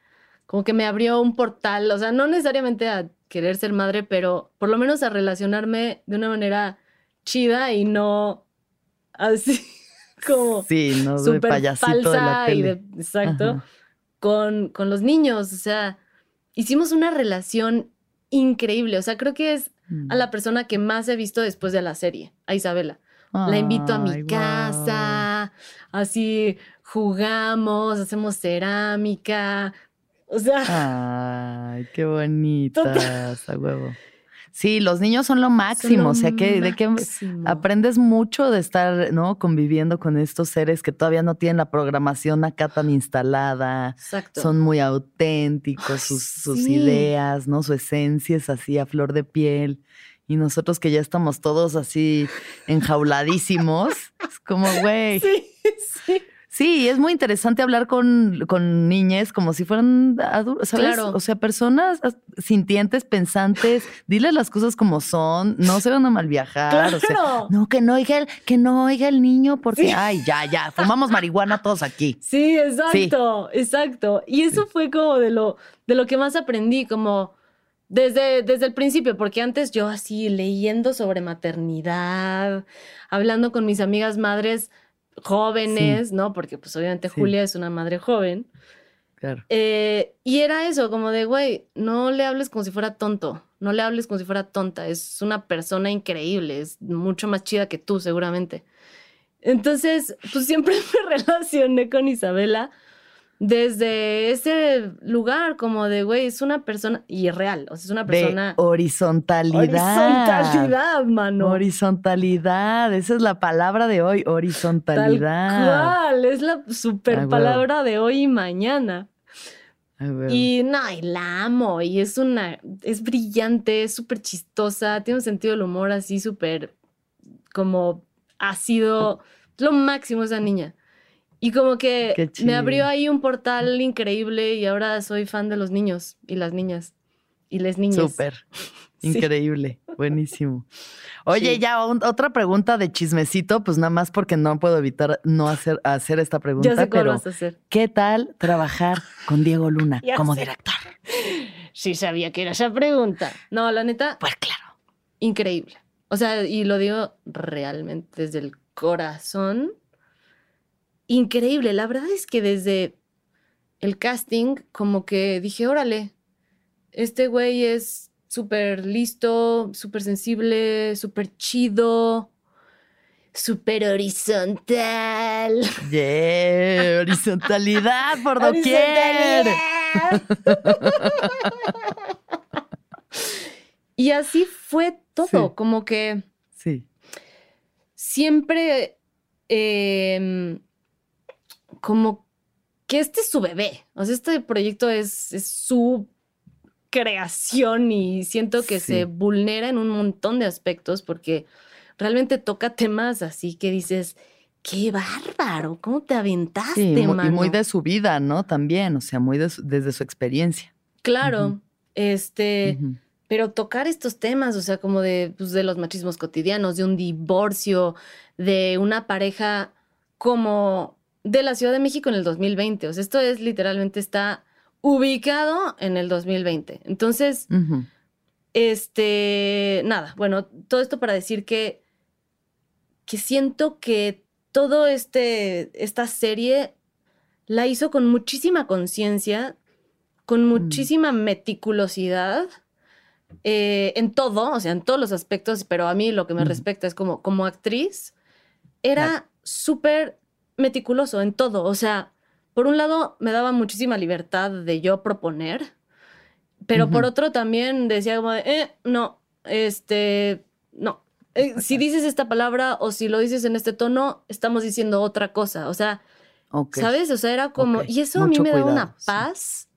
como que me abrió un portal, o sea, no necesariamente a querer ser madre, pero por lo menos a relacionarme de una manera chida y no así como Sí, no de la falsa y de, exacto, con, con los niños, o sea, hicimos una relación increíble, o sea, creo que es a la persona que más he visto después de la serie, a Isabela. La invito a mi Ay, casa, así jugamos, hacemos cerámica, o sea, Ay, qué bonitas, a huevo. Sí, los niños son lo son máximo, lo o sea que de que aprendes mucho de estar, ¿no? Conviviendo con estos seres que todavía no tienen la programación acá tan instalada. Exacto. Son muy auténticos, Ay, sus, sus sí. ideas, ¿no? Su esencia es así a flor de piel. Y nosotros que ya estamos todos así enjauladísimos, es como, güey, Sí, sí. Sí, es muy interesante hablar con, con niñas como si fueran adultos, ¿sabes? Claro. O sea, personas as- sintientes, pensantes, diles las cosas como son, no se van a mal viajar. O sea, Claro. no, que no oiga el, que no oiga el niño, porque, Sí. ay, ya, ya, fumamos marihuana todos aquí. Sí, exacto, exacto. Y eso fue como de lo, de lo que más aprendí, como desde, desde el principio, porque antes yo así leyendo sobre maternidad, hablando con mis amigas madres jóvenes, ¿no? Porque pues obviamente Sí. Julia es una madre joven. Claro. Eh, y era eso, como de, güey, no le hables como si fuera tonto, no le hables como si fuera tonta, es una persona increíble, es mucho más chida que tú seguramente. Entonces, pues siempre me relacioné con Isabela desde ese lugar, como de, güey, es una persona, y es real, o sea, es una De persona... horizontalidad. Horizontalidad, mano. Horizontalidad, esa es la palabra de hoy, Tal horizontalidad. cual, es la Ah, super palabra de hoy y mañana. Ay, huevo. Y no, y la amo. Y es una, es brillante, es súper chistosa, tiene un sentido del humor así súper como ácido. Lo máximo esa niña. Y como que me abrió ahí un portal increíble y ahora soy fan de los niños y las niñas. Y les niñas. Súper. Sí. Increíble. Buenísimo. Oye, Sí. ya un- otra pregunta de chismecito, pues nada más porque no puedo evitar no hacer, hacer esta pregunta, sé pero vas a hacer. ¿qué tal trabajar con Diego Luna Ya como sé. director? Sí sabía que era esa pregunta. No, la neta, Pues claro. increíble. O sea, y lo digo realmente desde el corazón. Increíble. La verdad es que desde el casting, como que dije, órale, este güey es súper listo, súper sensible, súper chido, súper horizontal. Yeah, horizontalidad por doquier. y así fue todo, Sí. como que Sí. siempre em, como que este es su bebé. O sea, este proyecto es, es su creación y siento que Sí. se vulnera en un montón de aspectos porque realmente toca temas así que dices, qué bárbaro, ¿cómo te aventaste, Sí, y mano?" muy de su vida, ¿no? También, o sea, muy de su- desde su experiencia. Claro, este... Pero tocar estos temas, o sea, como de, pues, de los machismos cotidianos, de un divorcio, de una pareja como de la Ciudad de México en el 2020. O sea, esto es literalmente está ubicado en el 2020. Entonces, este, nada, bueno, todo esto para decir que, que siento que todo este, esta serie la hizo con muchísima conciencia, con muchísima meticulosidad eh, en todo, o sea, en todos los aspectos, pero a mí lo que me respecta es como, como actriz, era súper meticuloso en todo, o sea, por un lado me daba muchísima libertad de yo proponer, pero por otro también decía como de, eh, no, este, no. Eh, si dices esta palabra o si lo dices en este tono, estamos diciendo otra cosa. O sea, Ok. ¿sabes? O sea, era como, y eso a mí me daba cuidado, una sí. paz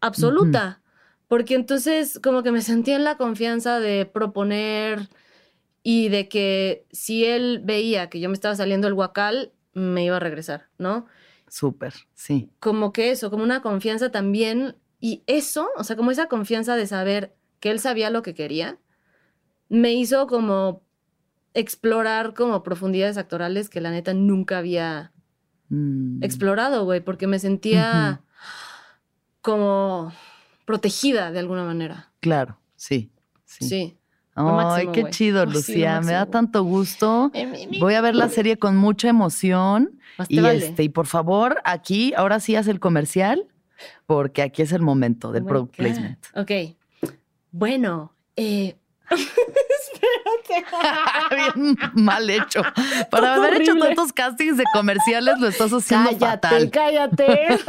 absoluta, porque entonces como que me sentía en la confianza de proponer y de que si él veía que yo me estaba saliendo el guacal, me iba a regresar, ¿no? Súper, sí. como que eso, como una confianza también. Y eso, o sea, como esa confianza de saber que él sabía lo que quería, me hizo como explorar como profundidades actorales que la neta nunca había Mm. explorado, güey, porque me sentía como protegida de alguna manera. Claro, sí. Sí. Sí. Ay, máximo, qué chido, Ay, sí, lo Lucía. Me da tanto gusto. Voy a ver la serie con mucha emoción. Más Y vale. este, y por favor, aquí, ahora sí haz el comercial, porque aquí es el momento del Oh product God. placement. Ok. Bueno, eh... espérate. Bien mal hecho. Para Todo haber hecho tantos castings de comerciales, lo estás haciendo cállate, fatal. cállate.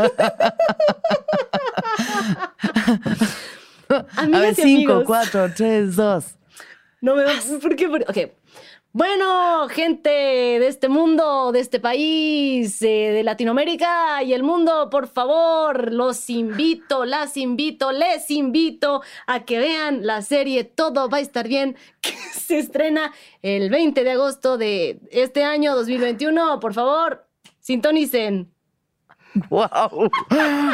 A ver, y cinco, amigos. cuatro, tres, dos. No me ¿Por qué? ¿Por qué? Ok. Bueno, gente de este mundo, de este país, eh, de Latinoamérica y el mundo, por favor, los invito, las invito, les invito a que vean la serie Todo va a estar bien, que se estrena el 20 de agosto de este año 2021. Por favor, Sintonicen. Wow,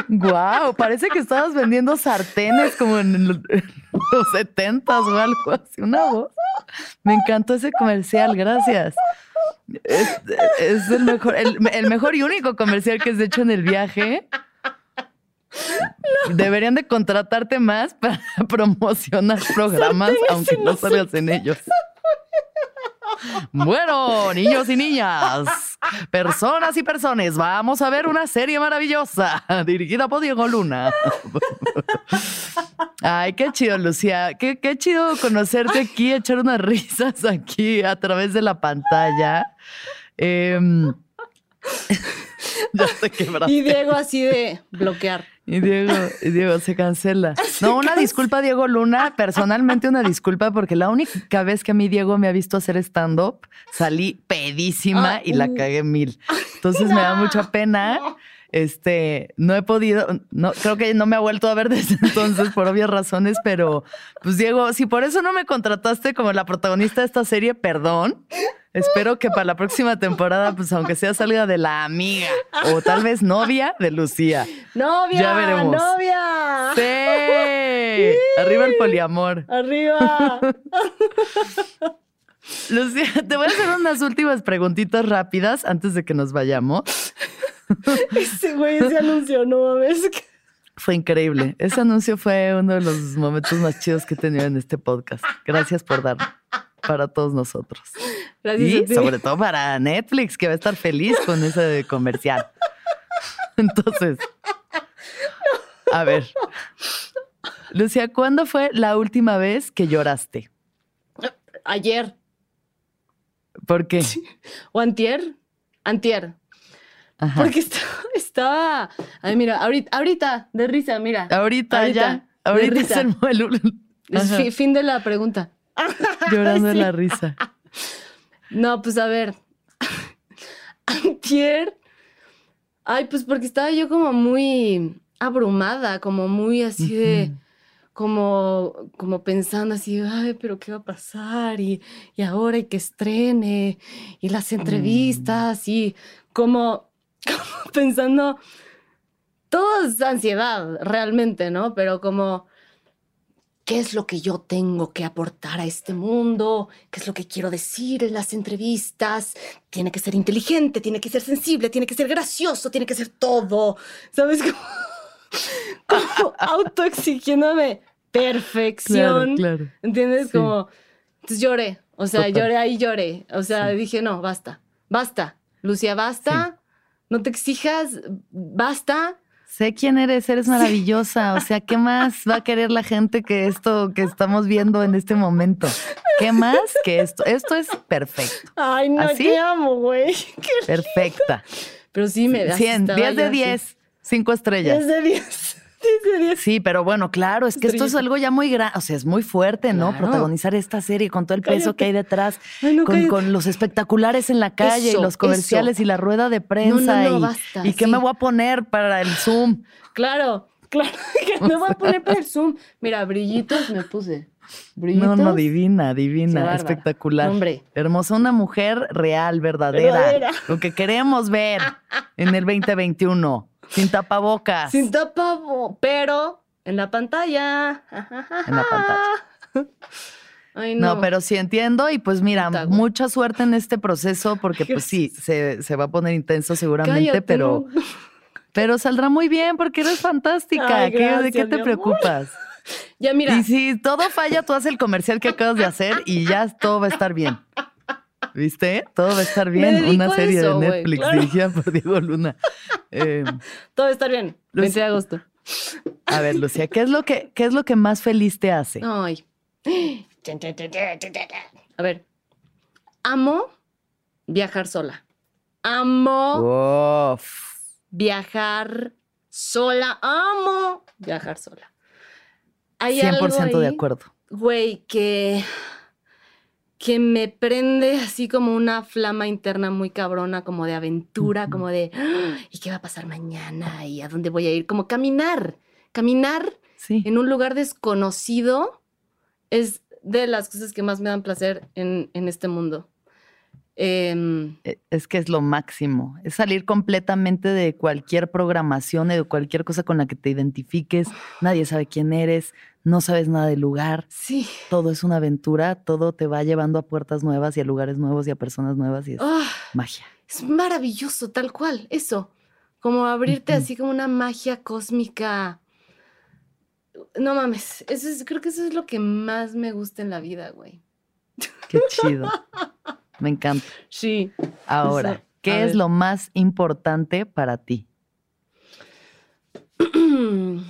wow, parece que estabas vendiendo sartenes como en los setentas o algo así, una voz. Me encantó ese comercial, gracias. Es, es el mejor, el, el mejor y único comercial que has hecho en el viaje. Deberían de contratarte más para promocionar programas, aunque no salgas en ellos. Bueno, niños y niñas, personas y personas, vamos a ver una serie maravillosa dirigida por Diego Luna. Ay, qué chido, Lucía. Qué, qué chido conocerte aquí, echar unas risas aquí a través de la pantalla. Em, ya te quebraste. Y Diego así de bloquear. Y Diego, y Diego se cancela. No, una disculpa, Diego Luna. Personalmente, una disculpa, porque la única vez que a mí Diego me ha visto hacer stand-up, salí pedísima Ah, y la uh. cagué mil. Entonces me da mucha pena. Este, no he podido, no, creo que no me ha vuelto a ver desde entonces por obvias razones, pero pues Diego, si por eso no me contrataste como la protagonista de esta serie, perdón. Espero que para la próxima temporada, pues aunque sea salga de la amiga o tal vez novia de Lucía. ¡Novia! Ya veremos. ¡Novia! ¡Sí! Arriba el poliamor. ¡Arriba! Lucía, te voy a hacer unas últimas preguntitas rápidas antes de que nos vayamos. Ese güey, ese anuncio, no mames. Fue increíble. Ese anuncio fue uno de los momentos más chidos que he tenido en este podcast. Gracias por darlo para todos nosotros. Gracias Y a ti. sobre todo para Netflix, que va a estar feliz con ese comercial. Entonces, a ver. Lucía, ¿cuándo fue la última vez que lloraste? Ayer. ¿Por qué? ¿O antier? Antier. Ajá. Porque estaba, estaba... Ay, mira, ahorita, ahorita, de risa, mira. Ahorita, Ahorita, ya. de Ahorita es el, el- fin de la pregunta. llorando de Sí. la risa. No, pues a ver. Antier. Ay, pues porque estaba yo como muy abrumada, como muy así de. Como, como pensando así, ay, pero ¿qué va a pasar? Y, y ahora hay que estrene, y las entrevistas, y como, como pensando, todo es ansiedad realmente, ¿no? Pero como, ¿qué es lo que yo tengo que aportar a este mundo? ¿Qué es lo que quiero decir en las entrevistas? Tiene que ser inteligente, tiene que ser sensible, tiene que ser gracioso, tiene que ser todo. ¿Sabes? Como, como autoexigiéndome perfección. Claro, claro. ¿Entiendes? Sí. Como, entonces lloré. O sea, Total. lloré ahí, lloré. O sea, Sí. dije, no, basta, basta. Lucia, basta. No te exijas, basta. Sé quién eres, eres maravillosa. O sea, ¿qué más va a querer la gente que esto que estamos viendo en este momento? ¿Qué más que esto? Esto es perfecto, Ay, no, ¿Así? te amo, güey. Perfecta. Pero sí me así 100, estaba 10 yo de así. 10, 5 estrellas. 10 de 10. 10 de 10. Sí, pero bueno, claro, es que esto es algo ya muy grande, o sea, es muy fuerte, ¿no? Claro. Protagonizar esta serie con todo el peso que hay detrás, Ay, no, con, con los espectaculares en la calle Eso, y los comerciales eso. y la rueda de prensa no, y, basta, y qué me voy a poner para el Zoom. Claro, claro. Que me voy a poner para el Zoom. Mira, brillitos me puse. Brillitos. No, no, divina, Qué divina, espectacular. Hombre. Hermosa, una mujer real, verdadera. Verdadera. Lo que queremos ver en el 2021. Sin tapabocas. Sin tapa, pero en la pantalla. En la pantalla. Ay, no. No, pero sí entiendo y pues mira, Puta, mucha suerte en este proceso porque pues sí, se, se va a poner intenso seguramente, Cállate, pero, no. pero saldrá muy bien porque eres fantástica. Ay, ¿Qué- ¿De qué te preocupas? Ya mira, Y si todo falla, tú haces el comercial que acabas de hacer y ya todo va a estar bien. ¿Viste? Todo va a estar bien. Una serie eso, de Netflix claro. dirigida por Diego Luna. Eh, todo va a estar bien. Los- 20 de agosto. a ver, Lucía, ¿qué es lo que, qué es lo que más feliz te hace? Ay. A ver. Amo viajar sola. Amo Uf. viajar sola. Amo viajar sola. Hay 100% algo de acuerdo. Güey, que, que me prende así como una flama interna muy cabrona, como de aventura, como de "Ah, ¿y qué va a pasar mañana? ¿Y a dónde voy a ir? Como caminar. Caminar Sí. en un lugar desconocido es de las cosas que más me dan placer en, en este mundo. Em, E- Es que es lo máximo. Es salir completamente de cualquier programación, de cualquier cosa con la que te identifiques. Nadie sabe quién eres, no sabes nada del lugar. sí. Todo es una aventura, todo te va llevando a puertas nuevas y a lugares nuevos y a personas nuevas y es Ah, magia. es maravilloso, tal cual, eso. Como abrirte así como una magia cósmica. No mames, eso es, creo que eso es lo que más me gusta en la vida, güey. Qué chido. Me encanta. Sí. Ahora, Eso, ¿qué es ver. lo más importante para ti?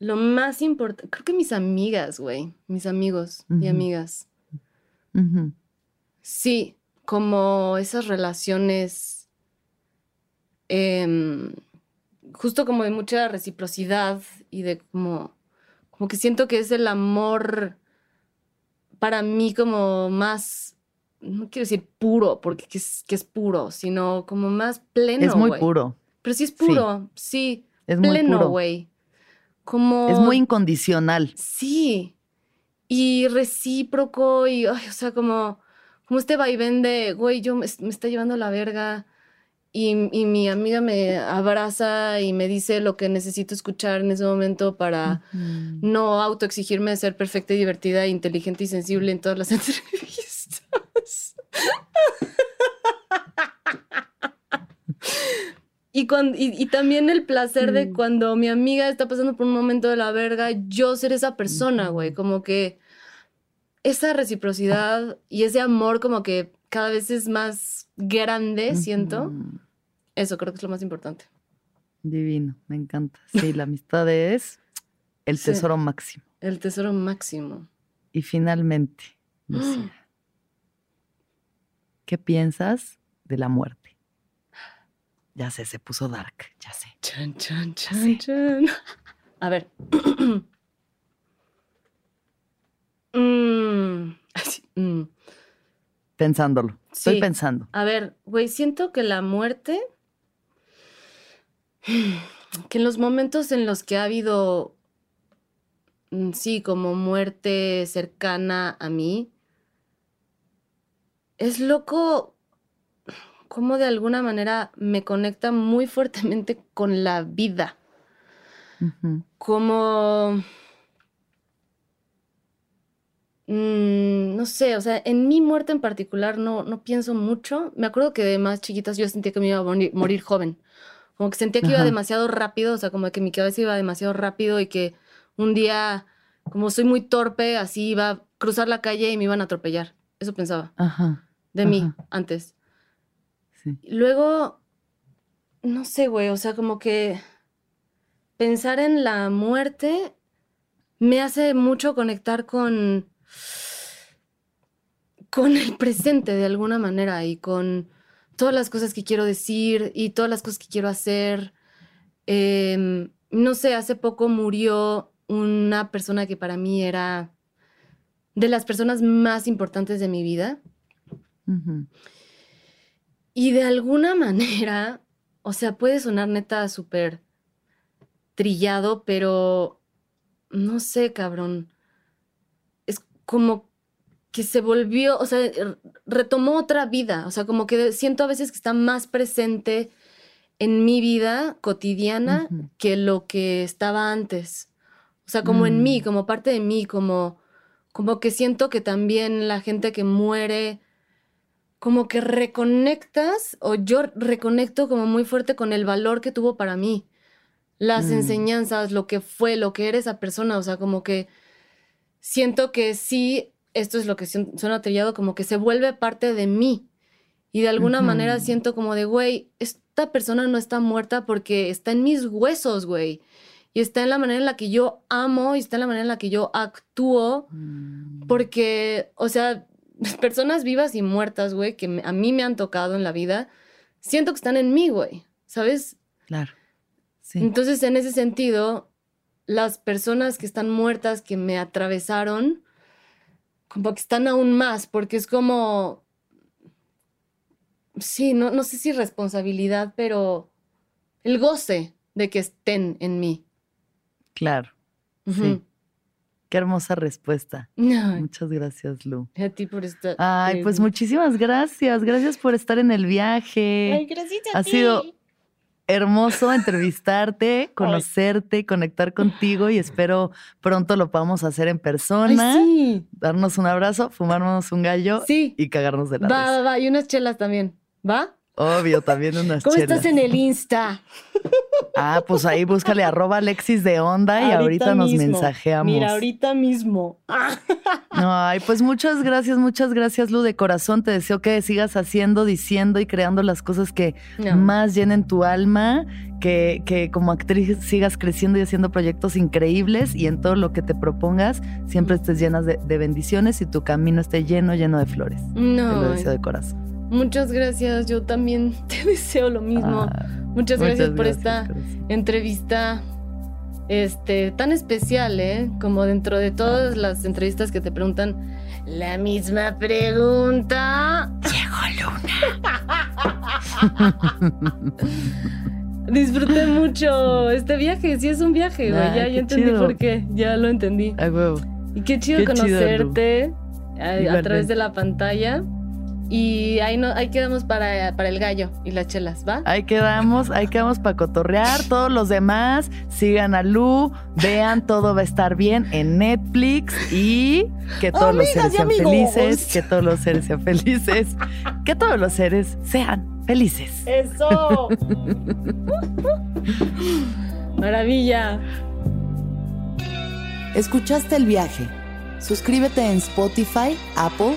Lo más importante, creo que mis amigas, güey, mis amigos y amigas. Sí, como esas relaciones, em, justo como de mucha reciprocidad y de como, como que siento que es el amor para mí como más, no quiero decir puro, porque que es, que es puro, sino como más pleno, es muy puro. Pero sí es puro, sí, Es muy pleno, puro. güey. Como... Es muy incondicional. Sí. Y recíproco y, ay, o sea, como, como este vaivén de, güey, yo me, me está llevando la verga y, y mi amiga me abraza y me dice lo que necesito escuchar en ese momento para no autoexigirme de ser perfecta y divertida, inteligente y sensible en todas las entrevistas. Y, cuando, y, y también el placer de Mm. cuando mi amiga está pasando por un momento de la verga, yo ser esa persona, güey. Ujú. Como que esa reciprocidad y ese amor como que cada vez es más grande, siento. Eso creo que es lo más importante. Divino, me encanta. Sí, la amistad es el Sí. tesoro máximo. El tesoro máximo. Y finalmente, Lucía, ¿qué piensas de la muerte? Ya sé, se puso dark, ya sé. Chan, chan, chan, chan. A ver. Mm, así, mm. Pensándolo, estoy pensando. A ver, güey, siento que la muerte, que en los momentos en los que ha habido, mm, sí, como muerte cercana a mí, es loco como de alguna manera me conecta muy fuertemente con la vida. Como... mm, no sé, o sea, en mi muerte en particular no, no pienso mucho. Me acuerdo que de más chiquitas yo sentía que me iba a morir, morir joven. Como que sentía que iba demasiado rápido, o sea, como que mi cabeza iba demasiado rápido y que un día, como soy muy torpe, así iba a cruzar la calle y me iban a atropellar. Eso pensaba Ajá, de mí antes. sí. Luego, no sé, güey, o sea, como que pensar en la muerte me hace mucho conectar con con el presente de alguna manera y con todas las cosas que quiero decir y todas las cosas que quiero hacer. Em, no sé, hace poco murió una persona que para mí era de las personas más importantes de mi vida. Y de alguna manera, o sea, puede sonar neta súper trillado, pero no sé, cabrón. Es como que se volvió, o sea, retomó otra vida. O sea, como que siento a veces que está más presente en mi vida cotidiana que lo que estaba antes. O sea, como en mí, Mm. como parte de mí, como, como que siento que también la gente que muere, como que reconectas, o yo reconecto como muy fuerte con el valor que tuvo para mí. Las Mm. enseñanzas, lo que fue, lo que era esa persona. O sea, como que siento que sí, esto es lo que suena trillado, como que se vuelve parte de mí. Y de alguna manera siento como de, güey, esta persona no está muerta porque está en mis huesos, güey. Y está en la manera en la que yo amo y está en la manera en la que yo actúo. Mm. Porque, o sea, personas vivas y muertas, güey, que a mí me han tocado en la vida, siento que están en mí, güey. ¿Sabes? Claro. Sí. Entonces, en ese sentido, las personas que están muertas, que me atravesaron, como que están aún más, porque es como, sí, no, no sé si responsabilidad, pero el goce de que estén en mí. Claro. Sí. Qué hermosa respuesta. Ay, Muchas gracias, Lu. a ti por estar. Ay, pues muchísimas gracias. Gracias por estar en el viaje. Ay, gracias a ha ti. sido hermoso entrevistarte, conocerte, conectar contigo y espero pronto lo podamos hacer en Ay, persona, sí. darnos un abrazo, fumarnos un gallo Sí. y cagarnos de la Va, risa. va, va. Y unas chelas también. ¿Va? Obvio, también unas ¿Cómo chelas. estás en el Insta? Ah, pues ahí búscale arroba Alexis de Onda y ahorita, nos mismo. mensajeamos. Mira, ahorita mismo. Ay, pues muchas gracias, muchas gracias, Lu, de corazón. Te deseo que sigas haciendo, diciendo y creando las cosas que No. más llenen tu alma, que, que como actriz sigas creciendo y haciendo proyectos increíbles y en todo lo que te propongas siempre estés llenas de, de bendiciones y tu camino esté lleno, lleno de flores. Te lo No. deseo de corazón. Muchas gracias. Yo también te deseo lo mismo. Ah, muchas gracias por gracias, esta entrevista este tan especial, ¿eh? Como dentro de todas las entrevistas que te preguntan la misma pregunta. Disfruté mucho este viaje, sí es un viaje, güey. Ay, ya, ya entendí chido. por qué, ya lo entendí. A huevo. Y qué chido Qué chido, Lu. conocerte a- a, través de la pantalla. Y ahí, no, ahí quedamos para, para el gallo y las chelas, ¿va? Ahí quedamos, ahí quedamos para cotorrear. Todos los demás, sigan a Lu, vean, todo va a estar bien en Netflix y que todos los seres sean amigos. felices, que todos los seres sean felices, que todos los seres sean felices. ¡Eso! Maravilla. ¿Escuchaste el viaje? Suscríbete en Spotify, Apple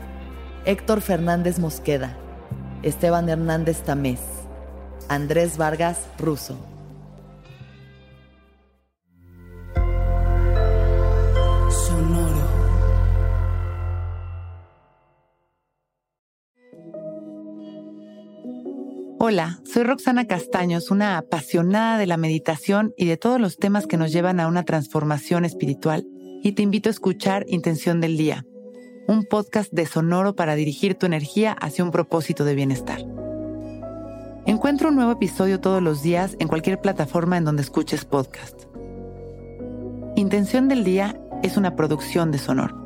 Héctor Fernández Mosqueda, Esteban Hernández Tamés, Andrés Vargas Russo. Sonoro. Hola, soy Roxana Castaños, una apasionada de la meditación y de todos los temas que nos llevan a una transformación espiritual, y te invito a escuchar Intención del Día, un podcast de Sonoro para dirigir tu energía hacia un propósito de bienestar. Encuentra un nuevo episodio todos los días en cualquier plataforma en donde escuches podcast. Intención del Día es una producción de Sonoro.